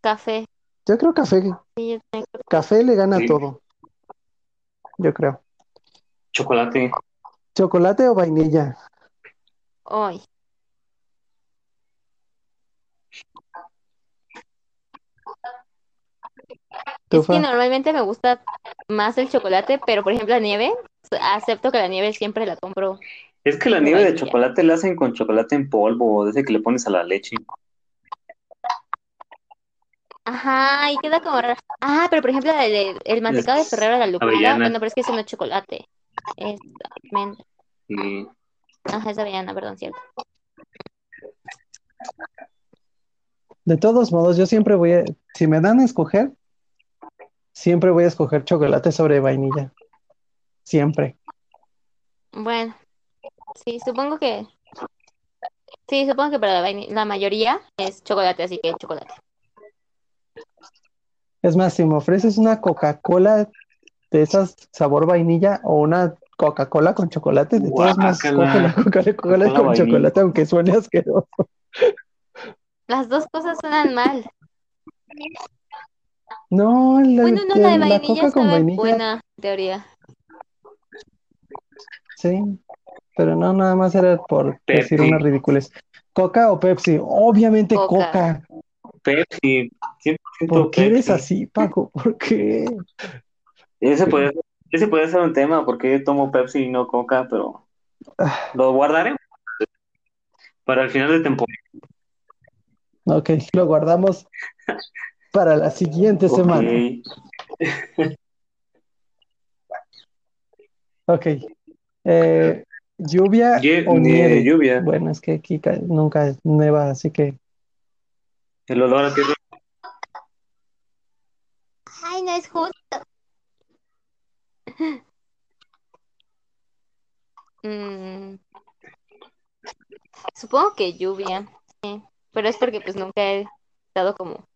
Café. Yo creo café. Sí, yo. Café le gana Sí. todo. Yo creo. Chocolate. ¿Chocolate o vainilla? Ay, es que normalmente me gusta más el chocolate, pero por ejemplo la nieve, acepto que la nieve siempre la compro. Es que la nieve de chocolate la hacen con chocolate en polvo, o de ese que le pones a la leche. Ajá, y queda como raro. Ah, pero por ejemplo el, el- el mantecado de Ferrero de la Lupita, bueno, pero es que ese no es chocolate. Es almendra. Y Ajá, es avellana, perdón, cierto. De todos modos, yo siempre voy a, si me dan a escoger, siempre voy a escoger chocolate sobre vainilla. Siempre. Bueno, sí, supongo que. Sí, supongo que para la, la mayoría es chocolate, así que chocolate. Es más, si me ofreces una Coca-Cola de esas sabor vainilla o una Coca-Cola con chocolate, de la Coca-Cola con vainilla. chocolate, aunque suene asqueroso. Las dos cosas suenan mal. No, la, Bueno, no, la de la vainilla Coca con vainilla, buena, en teoría. sí, pero no, nada más era por decir unas ridículas. ¿Coca o Pepsi? Obviamente Coca. Coca. Pepsi, 100% ¿Por qué eres Pepsi. así, Paco? ¿Por qué? Ese puede, ese puede ser un tema, porque yo tomo Pepsi y no Coca, pero Ah. lo guardaré para el final de temporada. Ok, lo guardamos para la siguiente semana. Ok. Eh, ¿lluvia Lle- o ni- nieve? lluvia, Bueno, es que aquí ca- nunca neva, así que el olor a tierra. Ay, no es justo. Mm, supongo que lluvia, sí, pero es porque pues nunca he estado como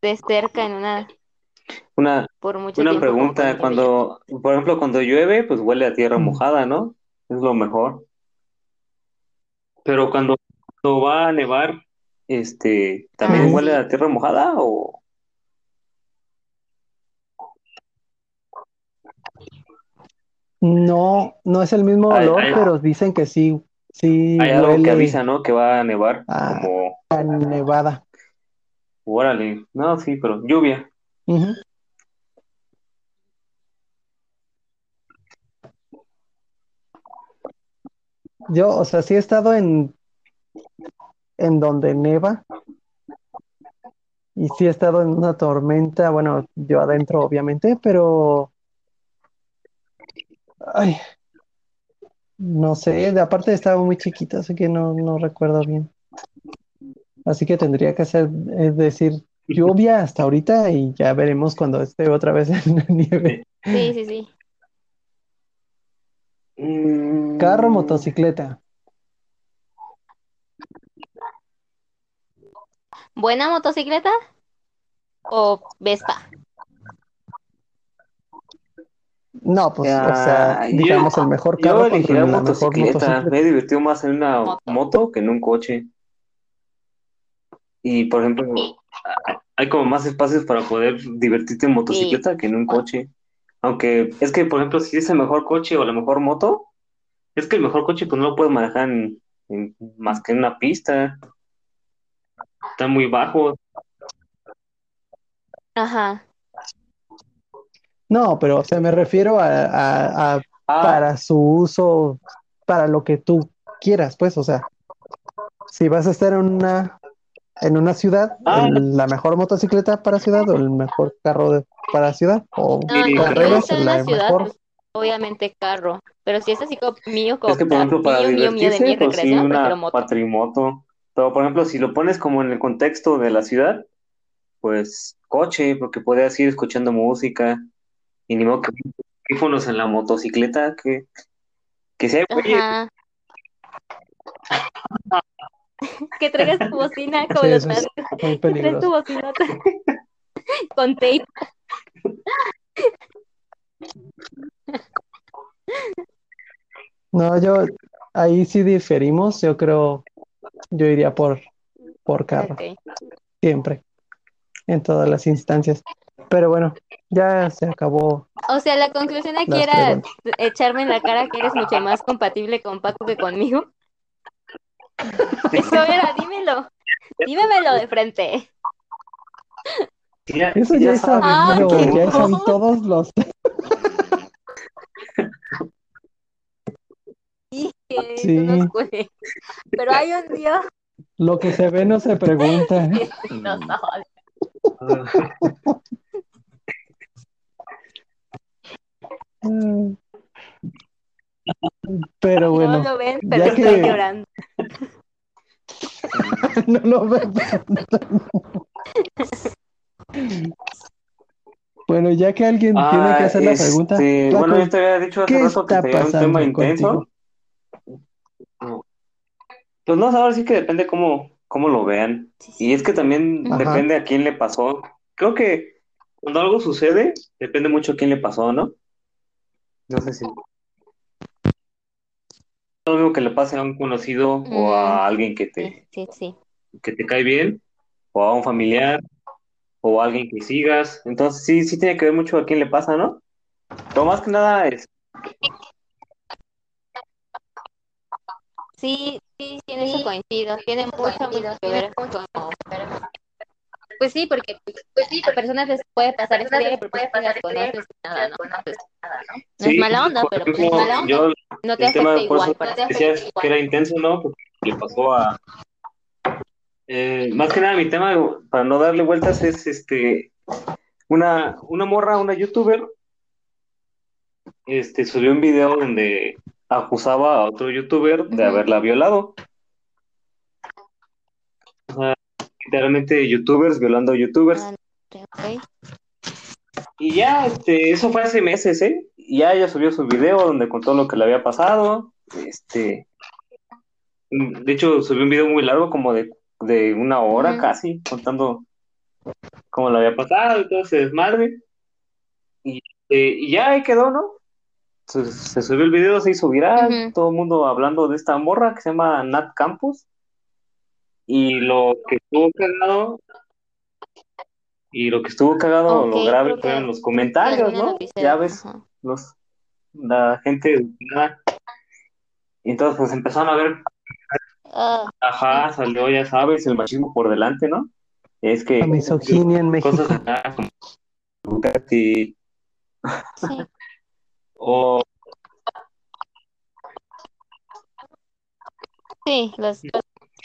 de cerca en una Una, por mucho una tiempo pregunta, cuando, por ejemplo, cuando llueve, pues huele a tierra mojada, ¿no? Es lo mejor. Pero cuando, cuando va a nevar, este, ¿también Ah, huele sí. a tierra mojada o...? No, no es el mismo olor, hay- pero dicen que sí, sí hay algo que avisa, ¿no? Que va a nevar, a, como, a nevada. Órale, no, sí, pero lluvia. Yo, o sea, sí he estado en, en donde neva y sí he estado en una tormenta, bueno, yo adentro obviamente, pero, ay, no sé, aparte estaba muy chiquita, así que no, no recuerdo bien. Así que tendría que hacer, es decir, lluvia hasta ahorita y ya veremos cuando esté otra vez en la nieve. Sí, sí, sí. Mm, Carro, motocicleta. ¿Buena motocicleta o Vespa? No, pues, o yo- digamos el mejor Yo carro contra elegiría mejor motocicleta. motocicleta. Me he divertido más en una Moto. moto que en un coche. Y, por ejemplo, hay como más espacios para poder divertirte en motocicleta que en un coche. Aunque es que, por ejemplo, si es el mejor coche o la mejor moto, es que el mejor coche pues no lo puedes manejar en, en- más que en una pista. Está muy bajo. Ajá. No, pero o sea, me refiero a, a- a Ah, para su uso, para lo que tú quieras, pues, o sea, si vas a estar en una, en una ciudad, Ah. el- la mejor motocicleta para ciudad o el mejor carro de- para ciudad o No, no, carreras, está en la una ciudad, mejor. pues, obviamente carro. Pero si es así como mío, como es que, por ejemplo, para mío, mío, mío de mi pues sí, una moto. Pero, por ejemplo, si lo pones como en el contexto de la ciudad, pues coche, porque podías ir escuchando música. Y ni modo que audífonos en la motocicleta, que, que sea. Que traigas tu bocina como Sí, los es Que traes tu bocinota con tape. No, yo ahí sí diferimos, yo creo, yo iría por, por carro, siempre, en todas las instancias. Pero bueno, ya se acabó O sea, la conclusión aquí era preguntas. echarme en la cara que eres mucho más compatible con Paco que conmigo. Eso era, dímelo. Dímemelo de frente. ya, Eso ya ya es sabes, Ah, ya no. sabido todos los... Sí. Pero hay un Dios Lo que se ve no se pregunta. que nos odia. Pero No bueno, lo ven, ya pero estoy que- llorando. no lo veo. Bueno, ya que alguien tiene que Ah, hacer la pregunta, este, Flaco, bueno, yo te había dicho hace ¿qué rato que está tenía un pasando tema intenso. contigo? Pues no, ahora sí que depende cómo, cómo lo vean. Y es que también Ajá. depende a quién le pasó. Creo que cuando algo sucede, depende mucho a quién le pasó, ¿no? No sé si. Lo mismo que le pase a un conocido o Mm. a alguien que te, Sí, sí, sí. que te cae bien, o a un familiar, o a alguien que sigas. Entonces sí, sí tiene que ver mucho a quién le pasa, ¿no? Pero más que nada es, Sí, sí, sí, en eso coincido. Tiene mucho, mucho que ver con... Pues sí, porque pues sí, a personas les puede pasar pero pues tú las conoces y nada, ¿no? Pues, no es sí, mala onda, pero pues, es mala onda. yo No te el tema, igual. decías que era intenso, ¿no? Porque le pasó a... Eh, más que nada mi tema, para no darle vueltas, es este una, una morra, una youtuber, este, subió un video donde acusaba a otro youtuber de haberla violado. O sea, literalmente youtubers violando youtubers. Ah. Y ya, este, eso fue hace meses, ¿eh? Y ya ella subió su video donde contó lo que le había pasado. Este, de hecho, subió un video muy largo, como de, de una hora casi, contando cómo le había pasado y todo ese desmadre. Y, eh, y ya ahí quedó, ¿no? se, subió el video, se hizo viral, todo el mundo hablando de esta morra que se llama Nat Campos. Y lo que estuvo cagado, y lo que estuvo cagado, lo grave fueron los comentarios, ¿no? Ya ves, los, la gente entonces pues empezaron a ver ah. ajá, salió, ya sabes, el machismo por delante, ¿no? Es que la misoginia en México. Cosas como sí. o Sí, los,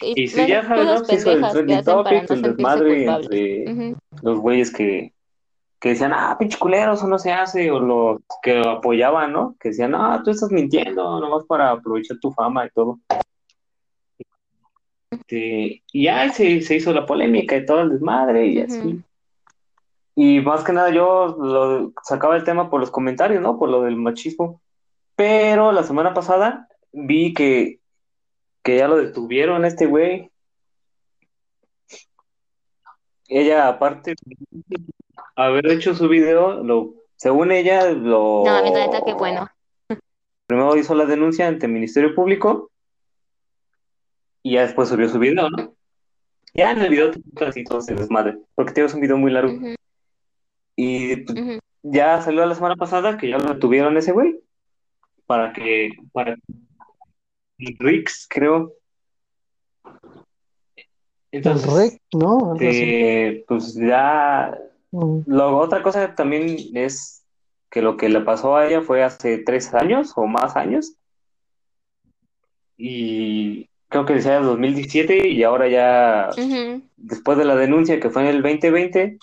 y si ya sabes, ¿no? Se hizo el trending topic, el desmadre entre los güeyes que, que decían, ah, pinche culero, eso no se hace, o los que apoyaban, ¿no? Que decían, ah, tú estás mintiendo, nomás para aprovechar tu fama y todo. Este, y ya se, se, hizo la polémica y todo el desmadre y así. Y más que nada yo lo, sacaba el tema por los comentarios, ¿no? Por lo del machismo. Pero la semana pasada vi que que ya lo detuvieron este güey. Ella, aparte de haber hecho su video, lo, según ella, lo... No, mi neta, qué bueno. Primero hizo la denuncia ante el Ministerio Público y ya después subió su video, ¿no? Ya en el video así todo se desmadre, porque tienes un video muy largo. Y pues, ya salió la semana pasada que ya lo detuvieron ese güey para que para Rix, creo. Entonces, Rick, ¿no? pues ya. Mm. Lo, otra cosa también es que lo que le pasó a ella fue hace tres años o más años. Y creo que decía 2017 y ahora ya, después de la denuncia que fue en el 2020,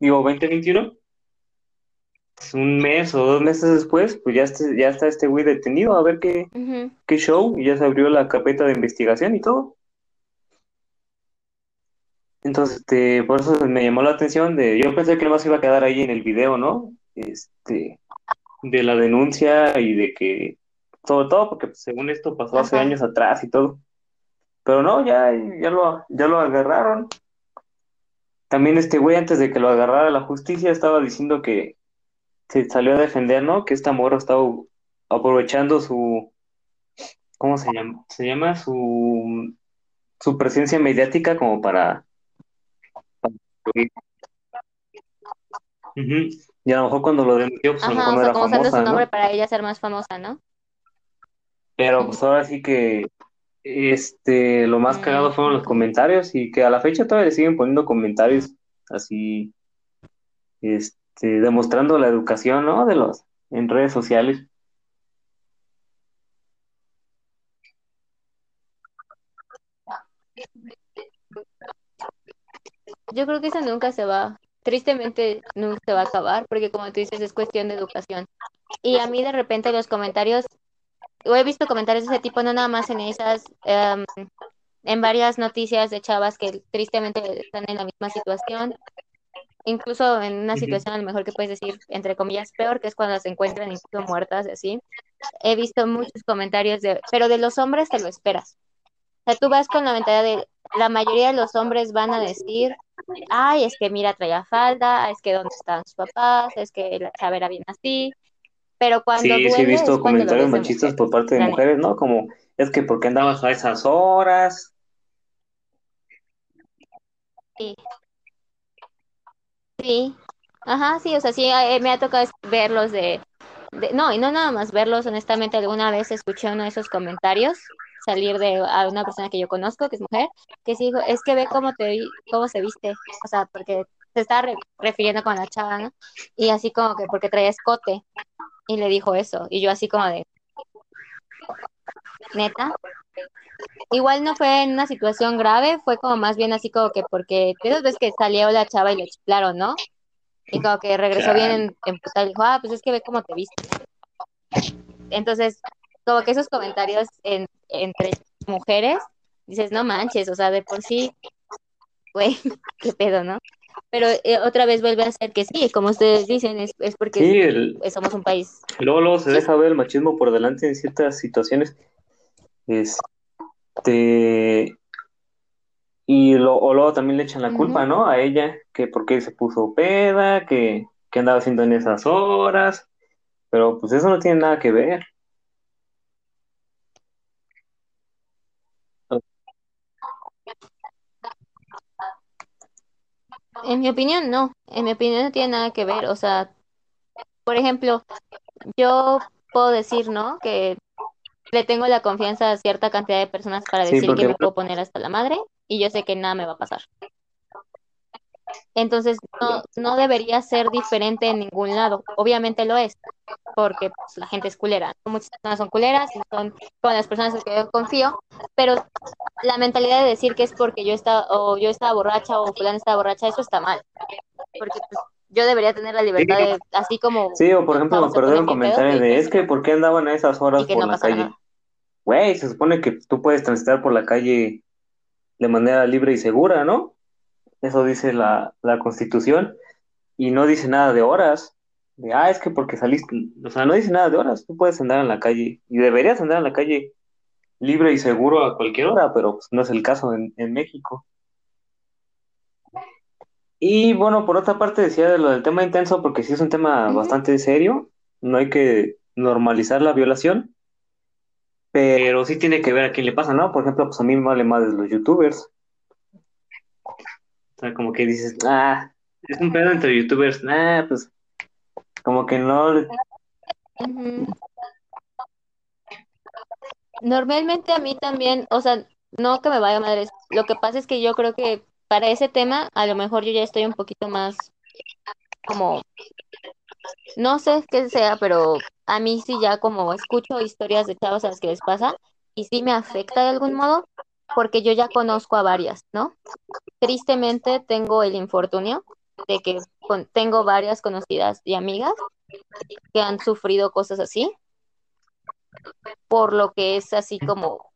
digo 2021, un mes o dos meses después, pues ya, este, ya está este güey detenido a ver qué, qué show y ya se abrió la carpeta de investigación y todo. Entonces, este, por eso me llamó la atención de, yo pensé que nomás iba a quedar ahí en el video, ¿no? Este, de la denuncia y de que, sobre todo porque pues, según esto pasó hace años atrás y todo. Pero no, ya, ya lo, ya lo agarraron. También este güey, antes de que lo agarrara la justicia, estaba diciendo que, se salió a defender, ¿no? Que esta morra estaba aprovechando su, ¿cómo se llama? Se llama su, su presencia mediática como para... Y a lo mejor cuando lo denunció, pues a lo mejor no era como famosa, su nombre para ella ser más famosa, ¿no? Pero pues ahora sí que este lo más cagado fueron los comentarios y que a la fecha todavía le siguen poniendo comentarios así este este, demostrando la educación, ¿no? De los en redes sociales. Yo creo que eso nunca se va, tristemente nunca se va a acabar, porque como tú dices, es cuestión de educación. Y a mí de repente los comentarios, o he visto comentarios de ese tipo, no nada más en esas, em, en varias noticias de chavas que tristemente están en la misma situación, incluso en una situación a lo mejor que puedes decir, entre comillas, peor, que es cuando se encuentran incluso muertas así, he visto muchos comentarios de, pero de los hombres te lo esperas. O sea, tú vas con la mentalidad de, la mayoría de los hombres van a decir, ay, es que mira, traía falda, es que dónde están sus papás, es que la chava era bien así, pero cuando Sí, sí he visto comentarios machistas por parte de mujeres, ¿no? Como, es que ¿por qué andabas a esas horas? Sí. Sí, ajá, sí, o sea, sí, eh, me ha tocado verlos de, no, y no nada más verlos, honestamente, alguna vez escuché uno de esos comentarios salir de a una persona que yo conozco, que es mujer, que sí dijo, es que ve cómo te cómo se viste, o sea, porque se estaba refiriendo con la chava. Y así como que porque traía escote, y le dijo eso, y yo así como de, neta, Igual no fue en una situación grave, fue como más bien así como que porque esas veces que salió la chava y le chiflaron, ¿no? Y como que regresó bien en, en y dijo, ah, pues es que ve cómo te viste. Entonces, como que esos comentarios entre mujeres, dices, no manches, o sea, de por sí, güey, qué pedo, ¿no? Pero eh, otra vez vuelve a ser que sí, como ustedes dicen, es, es porque somos un país. Luego, luego se deja ver el machismo por delante en ciertas situaciones. Es, este, y lo, o luego también le echan la culpa, ¿no? A ella, que porque se puso peda, que, que andaba haciendo en esas horas. Pero pues eso no tiene nada que ver. En mi opinión, no. En mi opinión no tiene nada que ver. O sea, por ejemplo, yo puedo decir, ¿no? Que le tengo la confianza a cierta cantidad de personas para Sí, decir que me puedo poner hasta la madre y yo sé que nada me va a pasar. Entonces, no, no debería ser diferente en ningún lado. Obviamente lo es, porque pues, la gente es culera. Muchas personas son culeras y son con las personas en las que yo confío, pero la mentalidad de decir que es porque yo estaba, o yo estaba borracha o fulano estaba borracha, eso está mal. Porque pues, yo debería tener la libertad de, así como Sí, o por ejemplo, me a acordé de es que ¿por qué andaban a esas horas por no la calle? nada. Güey, se supone que tú puedes transitar por la calle de manera libre y segura, ¿no? Eso dice la, la Constitución y no dice nada de horas. De, ah, es que porque saliste, o sea, no dice nada de horas. Tú puedes andar en la calle y deberías andar en la calle libre y seguro a cualquier hora, pero pues, no es el caso en, en México. Y bueno, por otra parte decía de lo del tema intenso, porque sí es un tema bastante serio, no hay que normalizar la violación, pero sí tiene que ver a quién le pasa, ¿no? Por ejemplo, pues a mí me vale más de los youtubers. O sea, como que dices, ah, es un pedo entre youtubers, ah, pues como que no. Normalmente a mí también, o sea, no que me vaya madres. Lo que pasa es que yo creo que para ese tema, a lo mejor yo ya estoy un poquito más como, no sé qué sea, pero a mí sí ya como escucho historias de chavos a las que les pasa y sí me afecta de algún modo, porque yo ya conozco a varias, ¿no? Tristemente tengo el infortunio de que con- tengo varias conocidas y amigas que han sufrido cosas así, por lo que es así como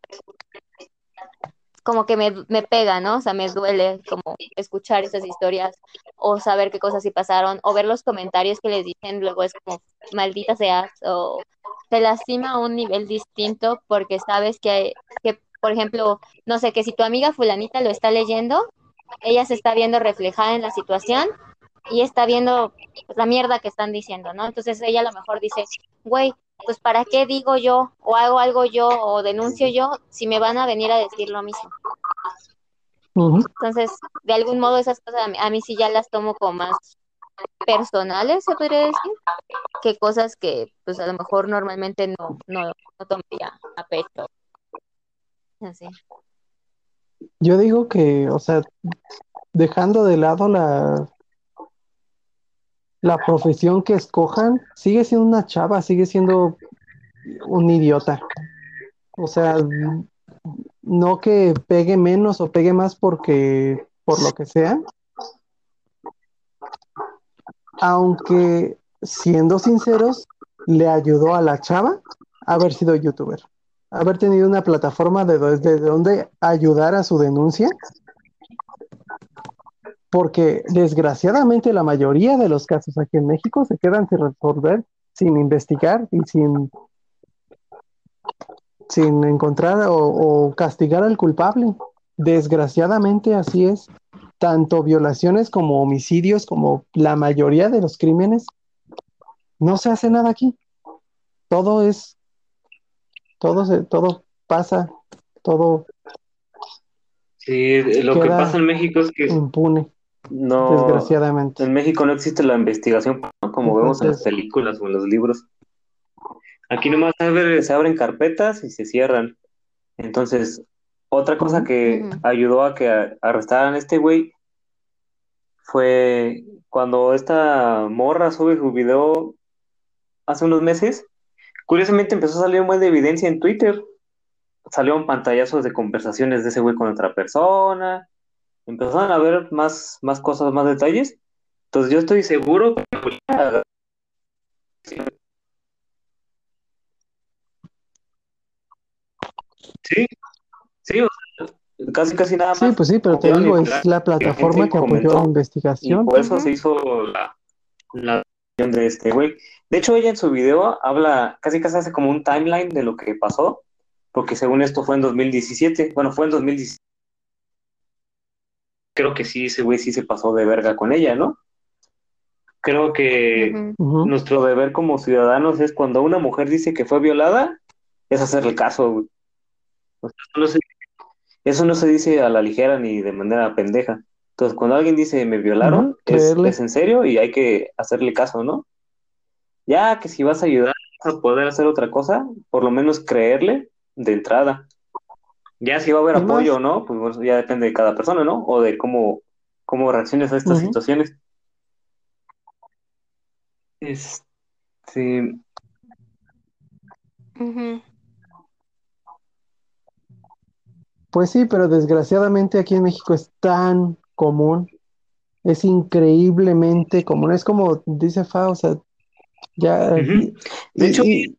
como que me, me pega, ¿no? O sea, me duele como escuchar esas historias o saber qué cosas sí pasaron o ver los comentarios que les dicen, luego es como, maldita seas, o te lastima a un nivel distinto porque sabes que, que, por ejemplo, no sé, que si tu amiga fulanita lo está leyendo, ella se está viendo reflejada en la situación y está viendo la mierda que están diciendo, ¿no? Entonces ella a lo mejor dice, güey, pues ¿para qué digo yo o hago algo yo o denuncio yo si me van a venir a decir lo mismo? Ujú. Entonces, de algún modo esas cosas a mí, a mí sí ya las tomo como más personales, se podría decir, que cosas que pues a lo mejor normalmente no, no, no tomaría a pecho. Así. Yo digo que, o sea, dejando de lado la, la profesión que escojan, sigue siendo una chava, sigue siendo un idiota. O sea, no que pegue menos o pegue más porque, por lo que sea. Aunque, siendo sinceros, le ayudó a la chava haber sido youtuber, haber tenido una plataforma de desde donde ayudar a su denuncia. Porque desgraciadamente la mayoría de los casos aquí en México se quedan sin resolver, sin investigar y sin, sin encontrar o, o castigar al culpable. Desgraciadamente así es. Tanto violaciones como homicidios, como la mayoría de los crímenes, no se hace nada aquí. Todo es, todo se, todo pasa, todo sí, lo que pasa en México es que impune, no, desgraciadamente. en México no existe la investigación, ¿no? como vemos en las películas o en los libros. Aquí nomás se abre- se abren carpetas y se cierran. Entonces, otra cosa que ayudó a que arrestaran a este güey fue cuando esta morra sube su video hace unos meses. Curiosamente empezó a salir un buen de evidencia en Twitter. Salieron pantallazos de conversaciones de ese güey con otra persona. Empezaron a ver más, más cosas, más detalles. Entonces yo estoy seguro que Sí, sí, o sea, casi casi nada Sí, más. pues sí, pero te digo, es la plataforma que apoyó comentó, la Y investigación. por eso se hizo la, la de este güey. De hecho, ella en su video habla, casi casi hace como un timeline de lo que pasó, porque según esto fue en 2017. Bueno, fue en 2017. Creo que sí, ese güey sí se pasó de verga con ella, ¿no? creo que nuestro deber como ciudadanos es cuando una mujer dice que fue violada, es hacerle caso. eso no se dice a la ligera ni de manera pendeja. Entonces, cuando alguien dice me violaron, es, es, en serio y hay que hacerle caso, ¿no? Ya que si vas a ayudar a poder hacer otra cosa, por lo menos creerle de entrada. Ya si va a haber apoyo o no, pues ya depende de cada persona, ¿no? O de cómo, cómo reacciones a estas situaciones. Este. Pues sí, pero desgraciadamente aquí en México es tan común, es increíblemente común, es como dice Fa, o sea, ya... De hecho, y,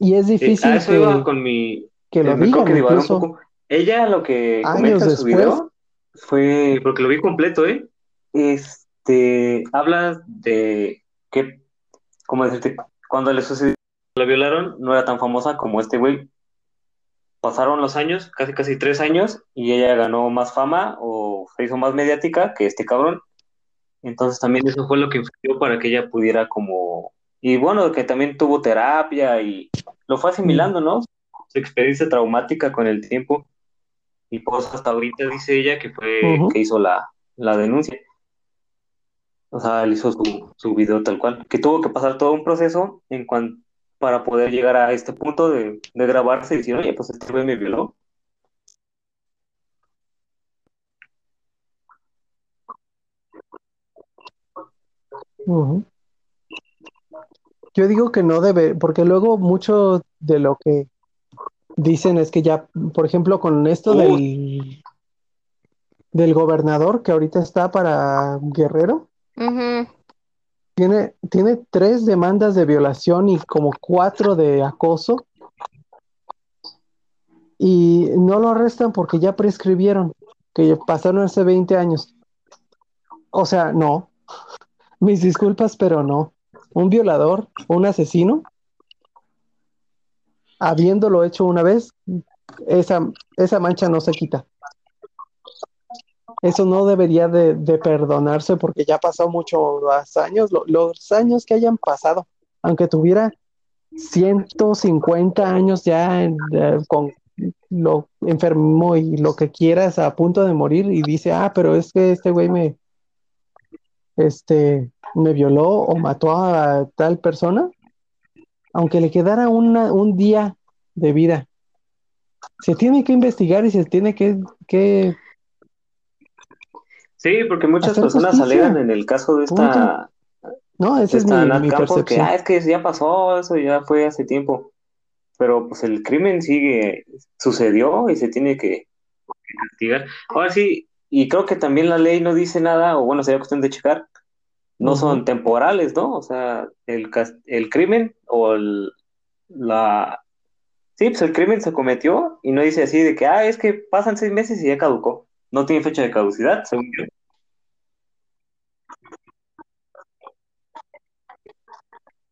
es difícil que, con mi, que lo digan, un poco. Ella lo que comenta en su video fue, porque lo vi completo, ¿eh? Este, habla de que, ¿cómo decirte? Cuando le sucedió, la violaron, no era tan famosa como este güey. Pasaron los años, casi casi tres años, y ella ganó más fama o se hizo más mediática que este cabrón. Entonces también eso fue lo que influyó para que ella pudiera como... Y bueno, que también tuvo terapia y lo fue asimilando, ¿no? Su experiencia traumática con el tiempo. Y pues hasta ahorita dice ella que fue que hizo la, denuncia. O sea, él hizo su, su video tal cual. Que tuvo que pasar todo un proceso en cuanto para poder llegar a este punto de, grabarse y decir, oye, pues este güey me violó. Yo digo que no debe, porque luego mucho de lo que dicen es que ya, por ejemplo, con esto del, del gobernador que ahorita está para Guerrero, tiene, tiene tres demandas de violación y como cuatro de acoso. Y no lo arrestan porque ya prescribieron, que pasaron hace 20 años. O sea, no. Mis disculpas, pero no. Un violador, un asesino, habiéndolo hecho una vez, esa, esa mancha no se quita. Eso no debería de, perdonarse porque ya pasó muchos años, los años que hayan pasado, aunque tuviera 150 años ya con lo enfermo y lo que quieras a punto de morir y dice, ah, pero es que este güey me, este, me violó o mató a tal persona, aunque le quedara un día de vida, se tiene que investigar y se tiene que, Sí, porque muchas personas alegan en el caso de esta... No, esa es mi, percepción. ah, es que ya pasó, eso ya fue hace tiempo. Pero pues el crimen sigue, sucedió y se tiene que castigar. Ahora sí, y creo que también la ley no dice nada, o bueno, sería cuestión de checar, no son temporales, ¿no? O sea, el, el crimen o el, la... Sí, pues el crimen se cometió y no dice así de que, ah, es que pasan seis meses y ya caducó. No tiene fecha de caducidad, según yo.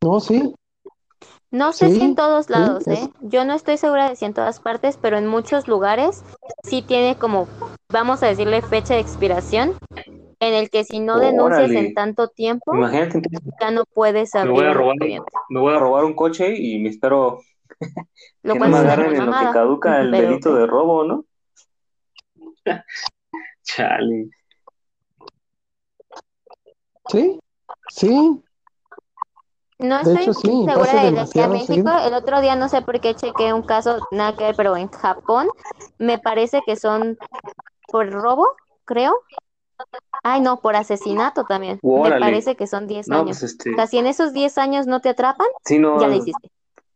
No, sí. No sé si en todos lados, ¿eh? Yo no estoy segura de si en todas partes, pero en muchos lugares sí tiene como, vamos a decirle, fecha de expiración en el que si no denuncias en tanto tiempo, Imagínate, ya no puedes abrir me voy a robar, me voy a robar un coche y me espero lo que no me agarren en lo que caduca el delito de robo, ¿no? Chale. Sí, sí. No estoy segura de que a México. El otro día no sé por qué chequé un caso, nada que ver, pero en Japón me parece que son por robo, creo, Ay, no, por asesinato también. Me parece que son 10 años. Pues, este... O si en esos 10 años no te atrapan, ya le hiciste.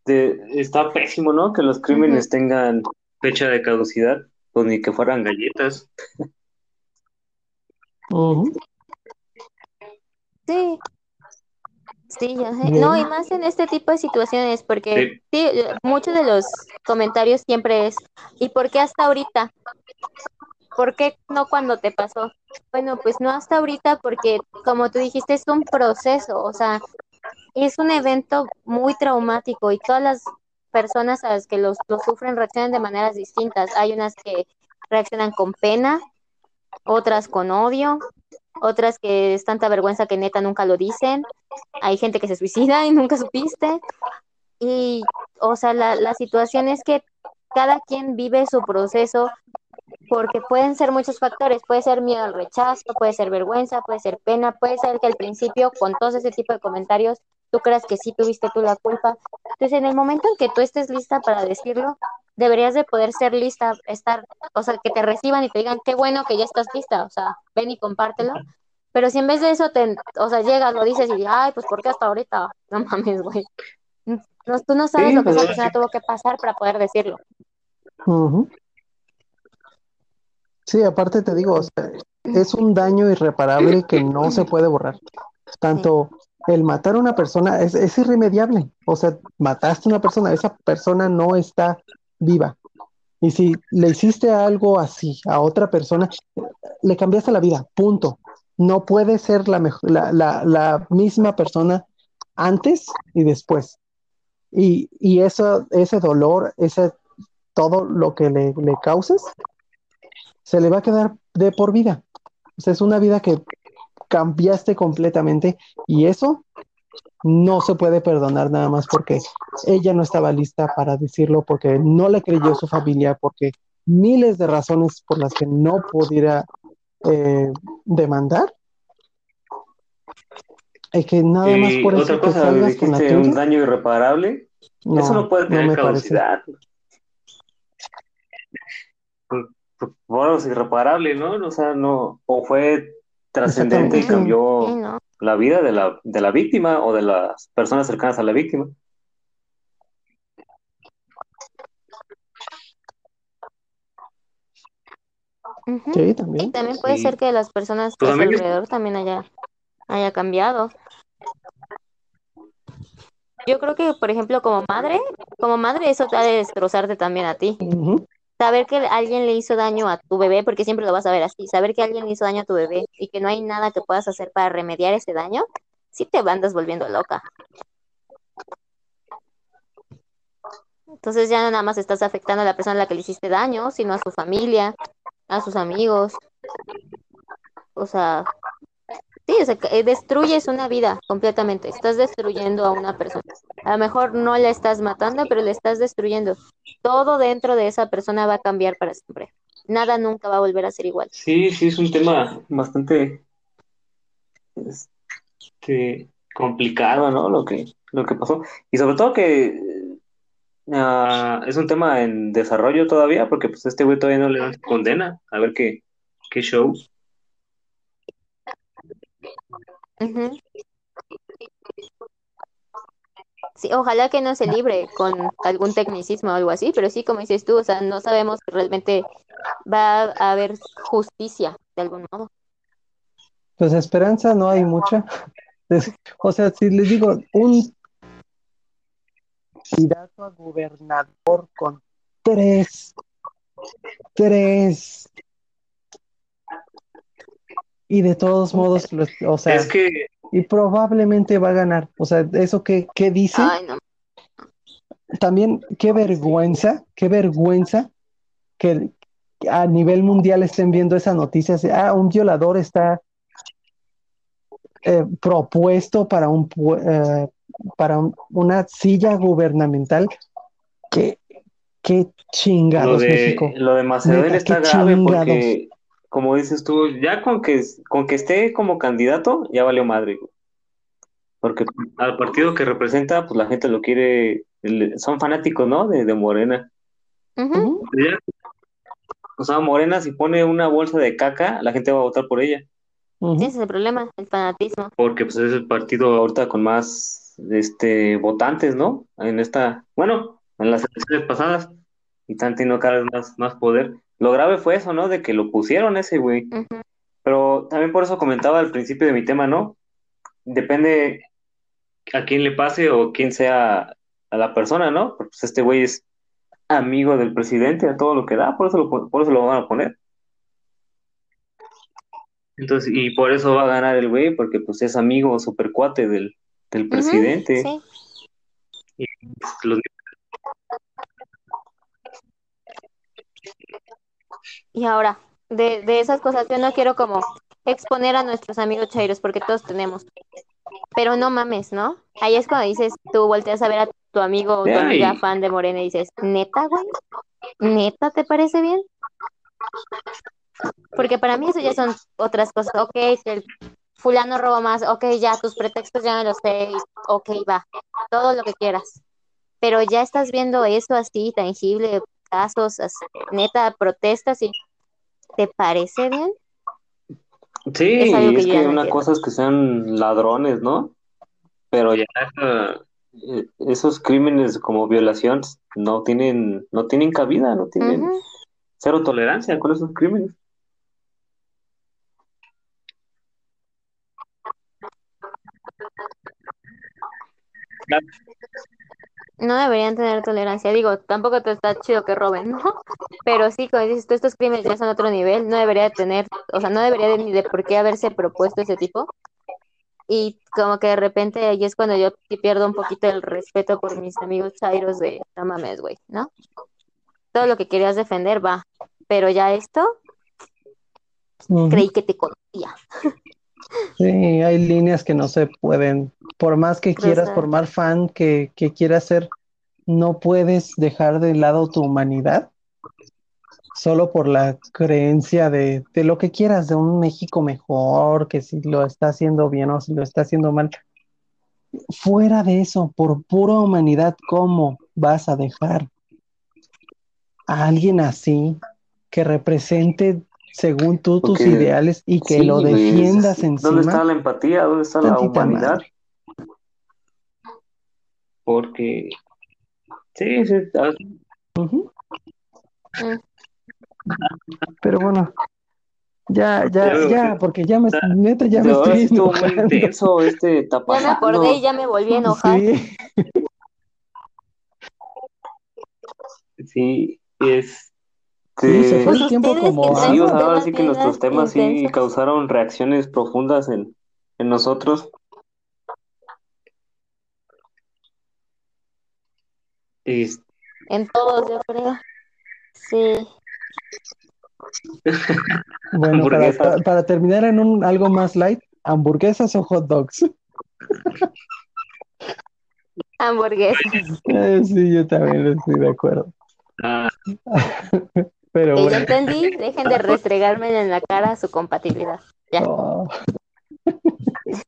está pésimo, ¿no? Que los crímenes tengan fecha de caducidad, pues ni que fueran galletas. Sí. Sí, ya sé. No, y más en este tipo de situaciones, porque sí. muchos de los comentarios siempre es, ¿y por qué hasta ahorita? ¿Por qué no cuando te pasó? Bueno, pues no hasta ahorita porque como tú dijiste es un proceso, o sea, es un evento muy traumático y todas las personas a las que lo, sufren reaccionan de maneras distintas. Hay unas que reaccionan con pena, otras con odio, otras que es tanta vergüenza que neta nunca lo dicen, hay gente que se suicida y nunca supiste, y, o sea, la, la situación es que cada quien vive su proceso porque pueden ser muchos factores, puede ser miedo al rechazo, puede ser vergüenza, puede ser pena, puede ser que al principio con todos ese tipo de comentarios tú creas que sí tuviste tú la culpa. Entonces, en el momento en que tú estés lista para decirlo, deberías de poder ser lista, estar, o sea, que te reciban y te digan, qué bueno que ya estás lista, o sea, ven y compártelo. Pero si en vez de eso te, o sea, llegas, lo dices y, ay, pues ¿por qué hasta ahorita? No mames, güey. No, tú no sabes lo que esa persona tuvo que pasar para poder decirlo. Sí, aparte te digo, es un daño irreparable que no se puede borrar. Tanto el matar a una persona es, es, irremediable. O sea, mataste a una persona, esa persona no está viva. Y si le hiciste algo así a otra persona, le cambiaste la vida, punto. No puede ser la, la, la, la misma persona antes y después. Y, y eso, ese dolor, ese todo lo que le, le causes, se le va a quedar de por vida. O sea, es una vida que cambiaste completamente y eso no se puede perdonar nada más porque ella no estaba lista para decirlo, porque no le creyó su familia, porque miles de razones por las que no pudiera eh, demandar. Es que nada más por eso otra cosa, que dijiste un daño irreparable. eso no puede tener caducidad. Bueno, es irreparable, ¿no? O sea, no, o fue trascendente y cambió la vida de la, de la víctima o de las personas cercanas a la víctima. Sí, también. Y también puede ser que las personas que pues alrededor también haya, haya cambiado. Yo creo que, por ejemplo, como madre, como madre eso te ha de destrozarte también a ti saber que alguien le hizo daño a tu bebé, porque siempre lo vas a ver así, saber que alguien le hizo daño a tu bebé y que no hay nada que puedas hacer para remediar ese daño, sí te andas volviendo loca. Entonces ya no nada más estás afectando a la persona a la que le hiciste daño, sino a su familia, a sus amigos. O sea, sí, o sea, eh, destruyes una vida completamente, estás destruyendo a una persona. A lo mejor no la estás matando, pero le estás destruyendo todo dentro de esa persona va a cambiar para siempre. Nada nunca va a volver a ser igual. Sí, sí, es un tema bastante este, complicado, ¿no? Lo que, lo que pasó. Y sobre todo que ah, es un tema en desarrollo todavía, porque pues este güey todavía no le condena. A ver qué, qué show. Sí, ojalá que no se libre con algún tecnicismo o algo así, pero sí, como dices tú, o sea, no sabemos si realmente va a haber justicia de algún modo. Pues esperanza no hay mucha. O sea, si les digo, un candidato a gobernador con tres, tres, y de todos modos, o sea, es que y probablemente va a ganar. O sea, eso que, que dice. También, qué vergüenza, qué vergüenza que a nivel mundial estén viendo esa noticia. Ah, un violador está eh, propuesto para un eh, para una silla gubernamental. Qué, qué chingados, lo de, México. Lo de Macedonia está grave porque como dices tú, ya con que, con que esté como candidato, ya valió madre. Porque al partido que representa, pues la gente lo quiere, son fanáticos, ¿no? De, Morena. O sea, Morena, si pone una bolsa de caca, la gente va a votar por ella. Ese es el problema, el fanatismo. Porque pues es el partido ahorita con más este votantes, ¿no? En esta, bueno, en las elecciones pasadas, y están teniendo cada vez más, más poder. Lo grave fue eso, ¿no? De que lo pusieron ese güey. Pero también por eso comentaba al principio de mi tema, ¿no? Depende a quién le pase o quién sea a la persona, ¿no? Pues este güey es amigo del presidente, a todo lo que da, por eso lo, por eso lo van a poner. Entonces, y por eso va a ganar el güey, porque pues es amigo super cuate del, del presidente. sí. Y pues, los y ahora, de, de esas cosas, yo no quiero como exponer a nuestros amigos chairos, porque todos tenemos. Pero no mames, ¿no? Ahí es cuando dices, tú volteas a ver a tu amigo o tu amiga fan de Morena y dices, ¿neta, güey? ¿Neta te parece bien? Porque para mí eso ya son otras cosas. Ok, el fulano roba más, ok, ya, tus pretextos ya me los sé, ok, va, todo lo que quieras. Pero ya estás viendo eso así, tangible, casos, as- neta, protestas y ¿te parece bien? Sí, Es algo que es que no una entiendo. cosa es que sean ladrones, ¿no? Pero ya esa- eh, esos crímenes como violaciones no tienen, no tienen cabida, no tienen cero tolerancia con esos crímenes. No deberían tener tolerancia. Digo, tampoco te está chido que roben, ¿no? Pero sí, como dices tú, estos crímenes ya son otro nivel. No debería de tener, o sea, no debería de, ni de por qué haberse propuesto ese tipo. Y como que de repente ahí es cuando yo pierdo un poquito el respeto por mis amigos chairos de, no mames, güey, ¿no? Todo lo que querías defender va. Pero ya esto, creí que te conocía. Sí, hay líneas que no se pueden, por más que quieras, Cruzar. por más fan que, que quieras ser, no puedes dejar de lado tu humanidad solo por la creencia de, de lo que quieras, de un México mejor, que si lo está haciendo bien o si lo está haciendo mal. Fuera de eso, por pura humanidad, ¿cómo vas a dejar a alguien así que represente según tú tus ideales y que Sí, lo defiendas es- encima? ¿Dónde está la empatía? ¿Dónde está la humanidad? madre. Porque sí, sí, Ujú. Mm. Pero bueno, ya, ya, Yo- ya, porque ya me, neta, ya me estoy estuvo muy enojando. intenso este Ya me acordé y ya me volví a enojar. Sí, Sí, es sí, se fue Pues el tiempo como que Sí, o sea, ahora sí que nuestros temas sí causaron reacciones profundas en, en nosotros. Y En todos, yo creo. Sí. Bueno, para, para terminar en un algo más light, hamburguesas o hot dogs. Hamburguesas. Eh, sí, yo también estoy de acuerdo. ah, Pero Que ya bueno. entendí, dejen de restregarme en la cara su compatibilidad. Ya. Oh.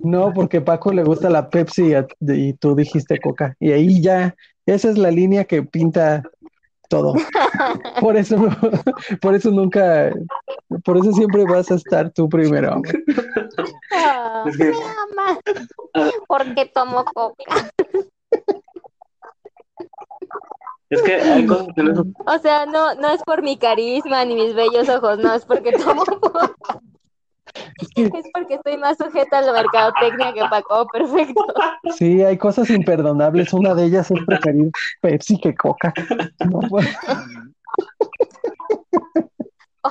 No, porque Paco le gusta la Pepsi y tú dijiste Coca. Y ahí ya, esa es la línea que pinta todo. Por eso, por eso nunca, por eso siempre vas a estar tú primero. Es que- me ama. Porque tomo coca. es que hay cosas que no O sea, no, no es por mi carisma ni mis bellos ojos, no, es porque tomo. Es que Es porque estoy más sujeta a la mercadotecnia que Paco, perfecto. sí, hay cosas imperdonables. Una de ellas es preferir Pepsi que Coca. No, pues,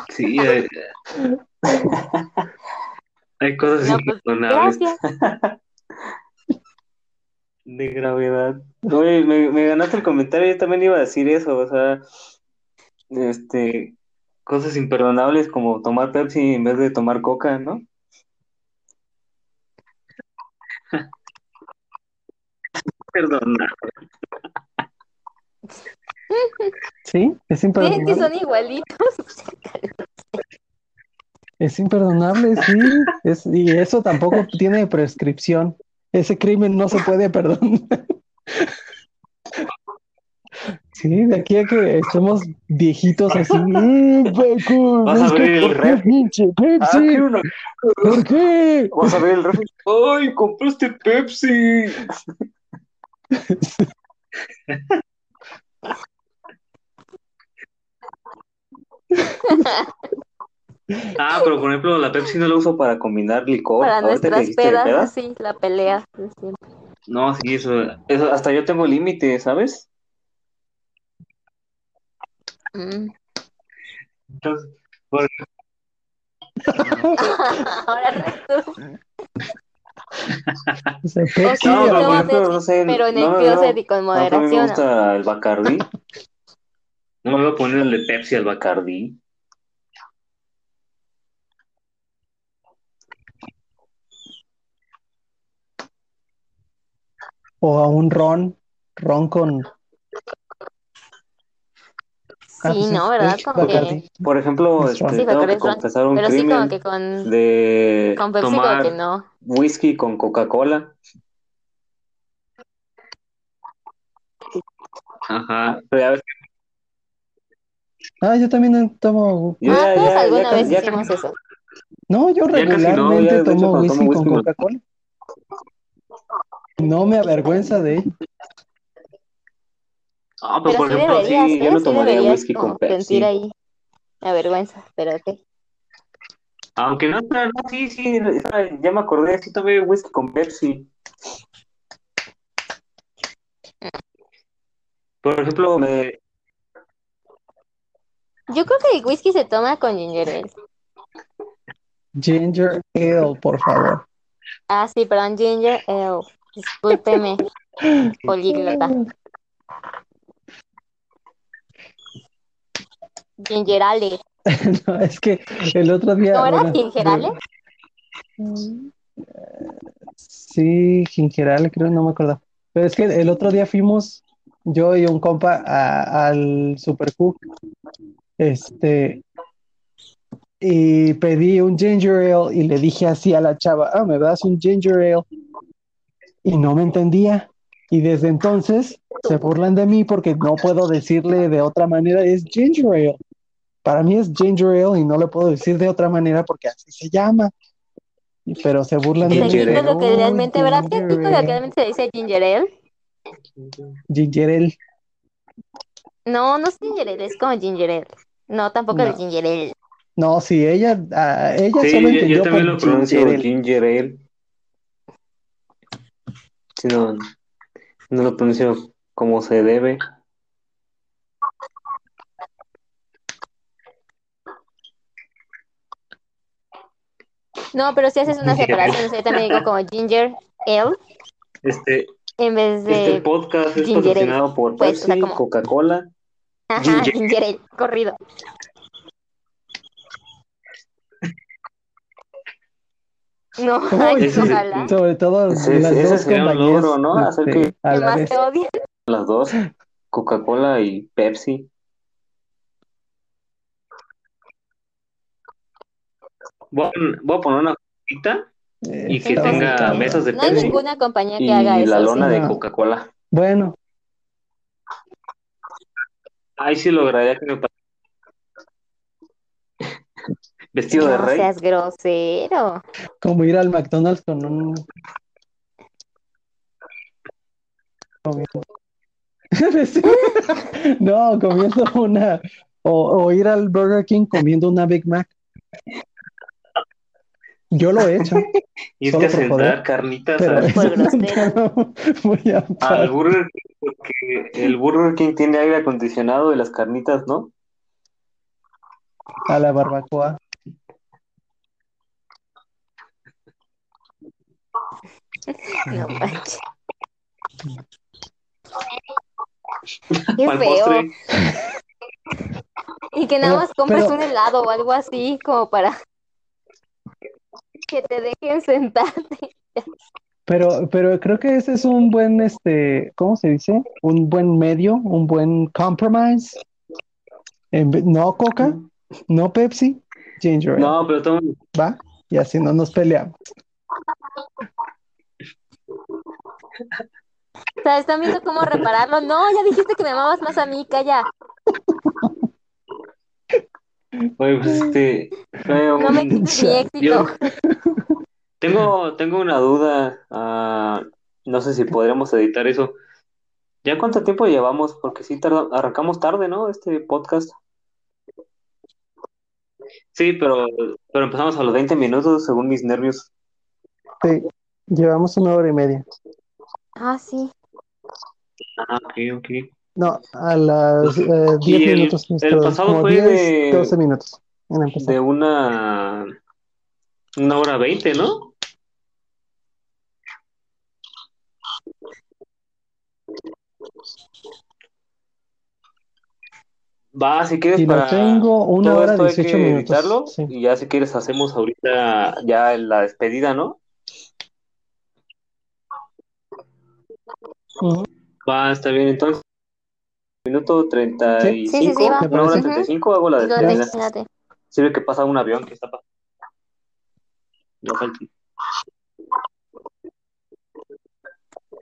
Sí, hay, hay cosas No, pues, imperdonables Gracias. de gravedad. Oye, me, me ganaste el comentario, yo también iba a decir eso, o sea, este, cosas imperdonables como tomar Pepsi en vez de tomar Coca, ¿no? Perdona. sí, es ¿Ven que imperdonable. son igualitos? Es imperdonable, sí. Es, y eso tampoco tiene prescripción. Ese crimen no se puede perdonar. Sí, de aquí a que estemos viejitos así. "Eh, Paco, Vas a abrir el ¿por qué ref. pinche Ah, Pepsi? ¿Por qué? Vas a ver el refri. ¡Ay, compraste Pepsi! Ah, pero por ejemplo, la Pepsi no la uso para combinar licor. Para Ahorita nuestras pedas, pedas. así, la pelea. de siempre. No, sí, eso, eso, hasta yo tengo límite, ¿sabes? Mm. Entonces, por- Ahora sea, No, pero no por ejemplo, no sé, pero en no el me closet veo- y con no, a mí me moderación. gusta el Bacardí. No me voy a poner el de Pepsi al Bacardí. O a un ron, ron con... Ah, Sí, pues ¿no? ¿Verdad? es Como que... Por ejemplo, este, Sí, tengo que ron. confesar un Pero sí, como crimen que con, de con tomar que no. whisky con Coca-Cola. Ajá, pero ya ves Ah, yo también tomo... Yo Ah, ya- todos ya- alguna ya vez hicimos eso. No, yo no, regularmente hecho tomo whisky tomo con whisky me- Coca-Cola. No me avergüenza de ello. Ah, Pero pero por sí ejemplo, deberías, sí, ¿eh? yo no Sí tomaría deberías whisky con Pepsi. sentir ahí la vergüenza, pero ok. Aunque no, no, no, sí, sí, ya me acordé, sí tomé whisky con Pepsi. Por ejemplo, me, Yo creo que el whisky se toma con ginger ale. Ginger ale, por favor. Ah, sí, perdón, ginger ale. Discúlpeme, políglota. Ginger ale. No, es que el otro día. ¿No era bueno, ginger ale? de- Sí, gingeral, creo, no me acuerdo. Pero es que el otro día fuimos, yo y un compa, a- al Supercook, este, y pedí un ginger ale y le dije así a la chava, ah, ¿me das un ginger ale? Y no me entendía. Y desde entonces se burlan de mí porque no puedo decirle de otra manera, es ginger ale. Para mí es ginger ale y no le puedo decir de otra manera porque así se llama. Pero se burlan de mí. Ginger Aquí ale. lo que realmente, ¿verdad que Ginger aquí lo que ale. realmente se dice ginger ale? Ginger ale. No, no es ginger ale, es como ginger ale. No, tampoco No. es ginger ale. No, sí, ella, ah, ella sí, solo yo, entendió yo también por lo pronuncio ginger ale. ginger ale. Sí, no, no lo pronuncio como se debe. No, pero si haces una separación, yo también digo como ginger ale Este, en vez este de podcast es patrocinado por Pues, o Pepsi, sea, como- Coca-Cola. Ajá, ginger. ginger ale, corrido. No, Uy, sí, ojalá. Sobre todo Ese- las ese dos sería un logro, ¿no? Hacer este, que- a Que la más vez. te odien. Las dos, Coca-Cola y Pepsi. Voy a, voy a poner una cosita Eh, y que está tenga mesas de No hay Pepsi ninguna compañía que y haga eso. la ¿sí? lona de No. Coca-Cola. Bueno, Ahí sí lograría que me Vestido de No rey. seas grosero. como ir al McDonald's con un comiendo- No, comiendo una o, o ir al Burger King comiendo una Big Mac. Yo lo he hecho, Y es solo que por sentar carnitas pero a- muy al. Burger King, porque el Burger King tiene aire acondicionado y las carnitas, ¿no? a la barbacoa. No manches. Qué feo. postre. Y que nada más compres pero- un helado o algo así, como para que te dejen sentarte. Pero, pero creo que ese es un buen, este, ¿cómo se dice? Un buen medio, un buen compromise. En ve- no Coca, no Pepsi, ginger ale, No, pero toma- ¿va? Y así no nos peleamos. O sea, están viendo cómo repararlo. No, ya dijiste que me amabas más a mí, calla. Oye, pues este, fue No me quites mi éxito. yo tengo, tengo una duda. ah, no sé si podremos editar eso. ¿Ya cuánto tiempo llevamos? Porque sí tarda- arrancamos tarde, ¿no? Este podcast. Sí, pero, pero empezamos a los 20 minutos según mis nervios. Sí, llevamos una hora y media. Ah, sí. Ah, ok, ok. No, a las eh, 10 Y el- minutos, el pasado fue 10, de- 12 minutos. De una, una hora 20, ¿no? Va, si quieres Y lo para tengo una todo hora esto hay 18 que minutos. editarlo Sí. y ya si quieres hacemos ahorita ya la despedida, ¿no? Ujú. Va, está bien, entonces. Minuto 35, Sí, sí, sí, va. Ujú. 35, hago la despedida. Sirve que pasa un avión que está pasando. No falta.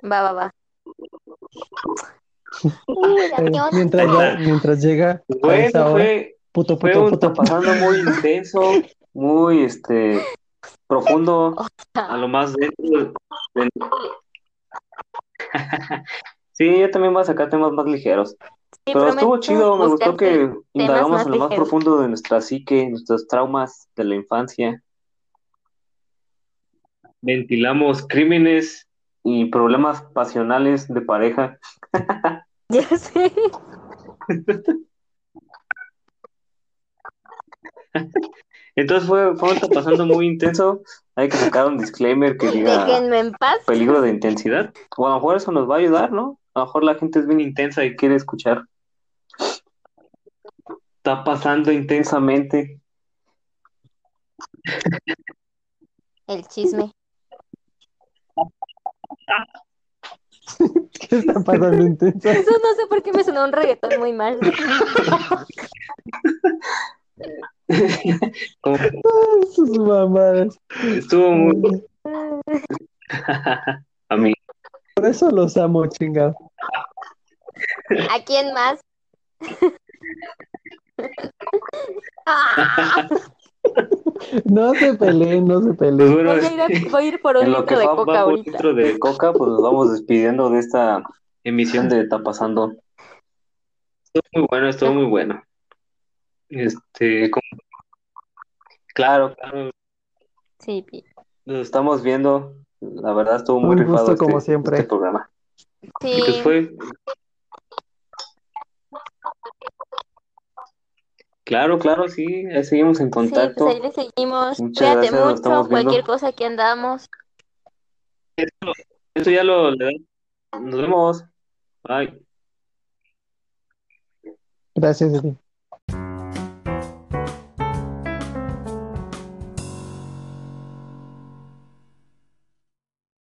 Va, va, va. Uy, el avión. mientras, va- mientras llega Bueno, hora, fue, puto, fue puto, un puto, puto. pasando muy intenso, muy este profundo, a lo más dentro. de- Sí, yo también voy a sacar temas más ligeros. Sí, Pero estuvo chido, me gustó que indagamos en lo más profundo de nuestra psique, nuestros traumas de la infancia. Ventilamos crímenes y problemas pasionales de pareja. Ya sé. Entonces fue, fue un pasando muy intenso. Hay que sacar un disclaimer que diga Déjenme en paz. peligro de intensidad. O a lo mejor eso nos va a ayudar, ¿no? A lo mejor la gente es bien intensa y quiere escuchar. Está pasando intensamente. El chisme. ¿Qué está pasando intenso? Eso no sé por qué me sonó un reggaetón muy mal. Como que Sus mamadas. estuvo muy... Por eso los amo, chingado. ¿A quién más? No se peleen, no se peleen. bueno, voy, a ir a- voy a ir por un en lo litro que de va, coca ahorita. litro de coca, pues nos vamos despidiendo de esta emisión de Está Pasando. Estuvo muy bueno, estuvo muy bueno. Este, como- claro, claro, Sí, pi. nos estamos viendo. La verdad estuvo muy Un rifado gusto, este, como siempre. este programa. Sí, Y pues fue. Claro, claro, sí, ahí seguimos en sí, contacto. pues ahí le seguimos. Muchas Cuídate gracias, nos mucho, estamos viendo. cualquier cosa que andamos. Esto ya lo le. Nos vemos. Bye. Gracias a ti.